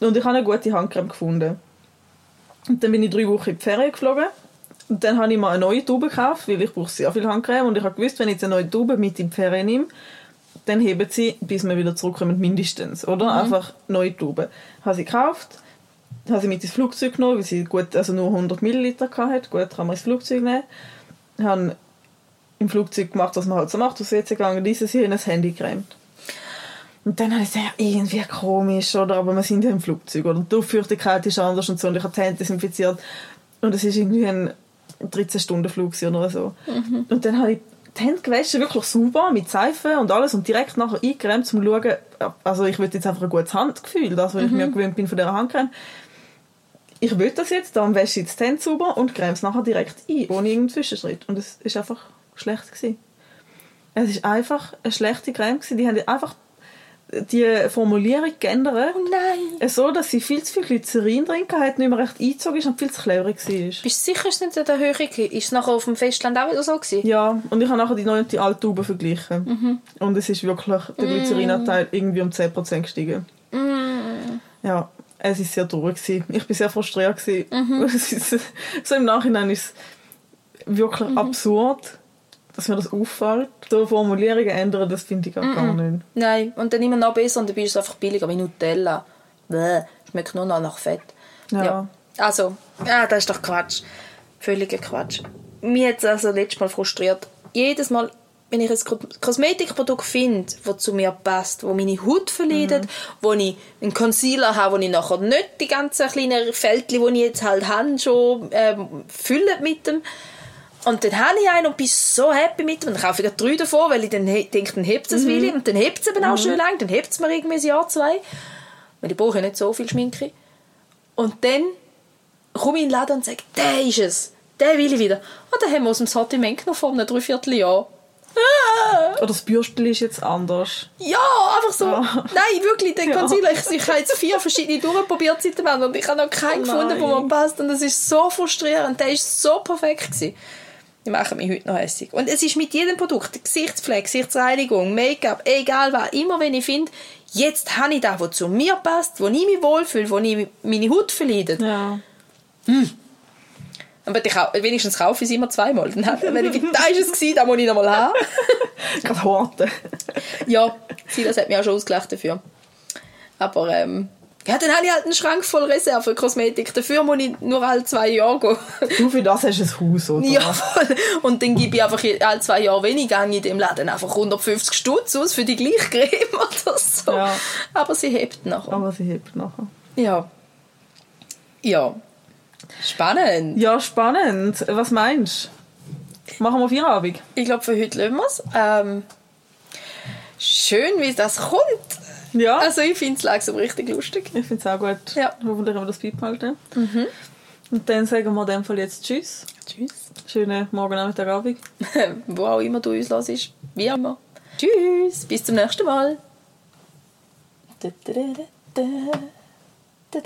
Und ich habe eine gute Handcreme gefunden. Und dann bin ich drei Wochen in die Ferien geflogen. Und dann habe ich mir eine neue Tube gekauft, weil ich brauche sehr viel Handcreme. Und ich habe gewusst, wenn ich jetzt eine neue Tube mit in die Ferien nehme, dann heben sie, bis wir wieder zurückkommen, mindestens. Oder? Einfach neue Tube. Habe sie gekauft, habe sie mit ins Flugzeug genommen, weil sie gut, also nur 100 Milliliter hatte. Gut, kann man ins Flugzeug nehmen. Habe im Flugzeug gemacht, was man halt so macht, aus WC gegangen, dieses hier in das Handy geräumt. Und dann habe ich gesagt, ja, irgendwie komisch, oder? Aber wir sind ja im Flugzeug, oder? Die Luftfeuchtigkeit ist anders und so. Und ich habe die Hände desinfiziert. Und es ist irgendwie ein 13-Stunden-Flug oder so. Und dann habe ich die Hände gewaschen, wirklich sauber, mit Seife und alles. Und direkt nachher eingeräumt, um zu schauen, also ich will jetzt einfach ein gutes Handgefühl, das, was ich mir gewöhnt bin von dieser Handcreme. Ich will das jetzt, dann wasche ich jetzt die Hände sauber und creme es nachher direkt ein, ohne irgendeinen Zwischenschritt. Und es ist einfach schlecht gewesen. Es ist einfach eine schlechte Creme gewesen. Die haben einfach die Formulierung geändert. Oh nein. So, dass sie viel zu viel Glycerin drin hatte, nicht mehr recht eingezogen ist und viel zu cleverig war. Bist du sicher, ist es nicht der Höhe? Ist es nachher auf dem Festland auch wieder so gewesen? Ja, und ich habe nachher die neue und die alte Tube verglichen. Mhm. Und es ist wirklich der Glycerinanteil irgendwie um 10% gestiegen. Mhm. Ja, es war sehr traurig. gewesen. Ich war sehr frustriert. gewesen. Mhm. So im Nachhinein ist es wirklich Mhm. absurd, dass mir das auffällt. So Formulierungen ändern, das finde ich Mhm. auch gar nicht. Nein. Und dann immer noch besser und dann bist du einfach billiger wie Nutella. Bäh. Schmeckt nur noch nach Fett. Ja. Also, ja, das ist doch Quatsch. Völliger Quatsch. Mich hat es also letztes Mal frustriert. Jedes Mal, wenn ich ein Ko- Kosmetikprodukt finde, das zu mir passt, wo meine Haut verleidet, wo ich einen Concealer habe, wo ich nachher nicht die ganzen kleinen Fältchen, die ich jetzt halt habe, schon ähm, fülle mit dem. Und dann habe ich einen und bin so happy mit dem. Und dann kaufe ich drei davon, weil ich dann he- denke, dann hebt es mhm. Und dann hebt es eben auch schön lang. Dann hebt es mir irgendwie ein Jahr, zwei. Weil ich brauche ja nicht so viel Schminke. Und dann komme ich in den Laden und sage, der ist es. Den will ich wieder. Und dann haben wir aus dem Sortiment genommen vor einem Dreivierteljahr. Ah! Oder das Bürstchen ist jetzt anders. Ja, einfach so. Ja. Nein, wirklich, den Ja. Concealer. Ich, ich habe jetzt vier verschiedene durchprobiert seit dem Ende und ich habe noch keinen Oh gefunden, der mir passt. Und das ist so frustrierend. Der ist so perfekt gewesen. Die machen mich heute noch hässlich. Und es ist mit jedem Produkt, Gesichtspflege, Gesichtsreinigung, Make-up, egal was, immer wenn ich finde, jetzt habe ich das, was zu mir passt, wo ich mich wohlfühle, wo ich meine Haut verleidet. Ja. Aber ich, wenigstens kaufe ich es immer zweimal. Dann, wenn ich, da ist es gewesen, da muss ich noch mal haben. Gerade horten. Ja, Silas hat mich auch schon ausgelacht dafür. Aber ähm, ja, dann habe ich halt einen Schrank voll Reserve Kosmetik. Dafür muss ich nur alle zwei Jahre gehen. Du, für das hast du ein Haus, oder? ja, voll. Und dann gebe ich einfach alle zwei Jahre weniger in dem Laden einfach 150 Stutz aus für die gleiche Creme oder so. Ja. Aber sie hebt nachher. Aber sie hebt nachher. Ja. Ja. Spannend. Ja, spannend. Was meinst du? Machen wir Feierabend? Ich glaube, für heute lassen wir es. Ähm, schön, wie das kommt. Ja. Also ich finde es langsam richtig lustig. ich finde es auch gut. Ja. Hoffentlich haben wir das beibehalten. Und dann sagen wir in dem Fall jetzt Tschüss. Tschüss. Schönen Morgen, Nachmittag, Abend. Wo auch immer du uns hörst. Wie immer. Tschüss. Bis zum nächsten Mal. Da, da, da.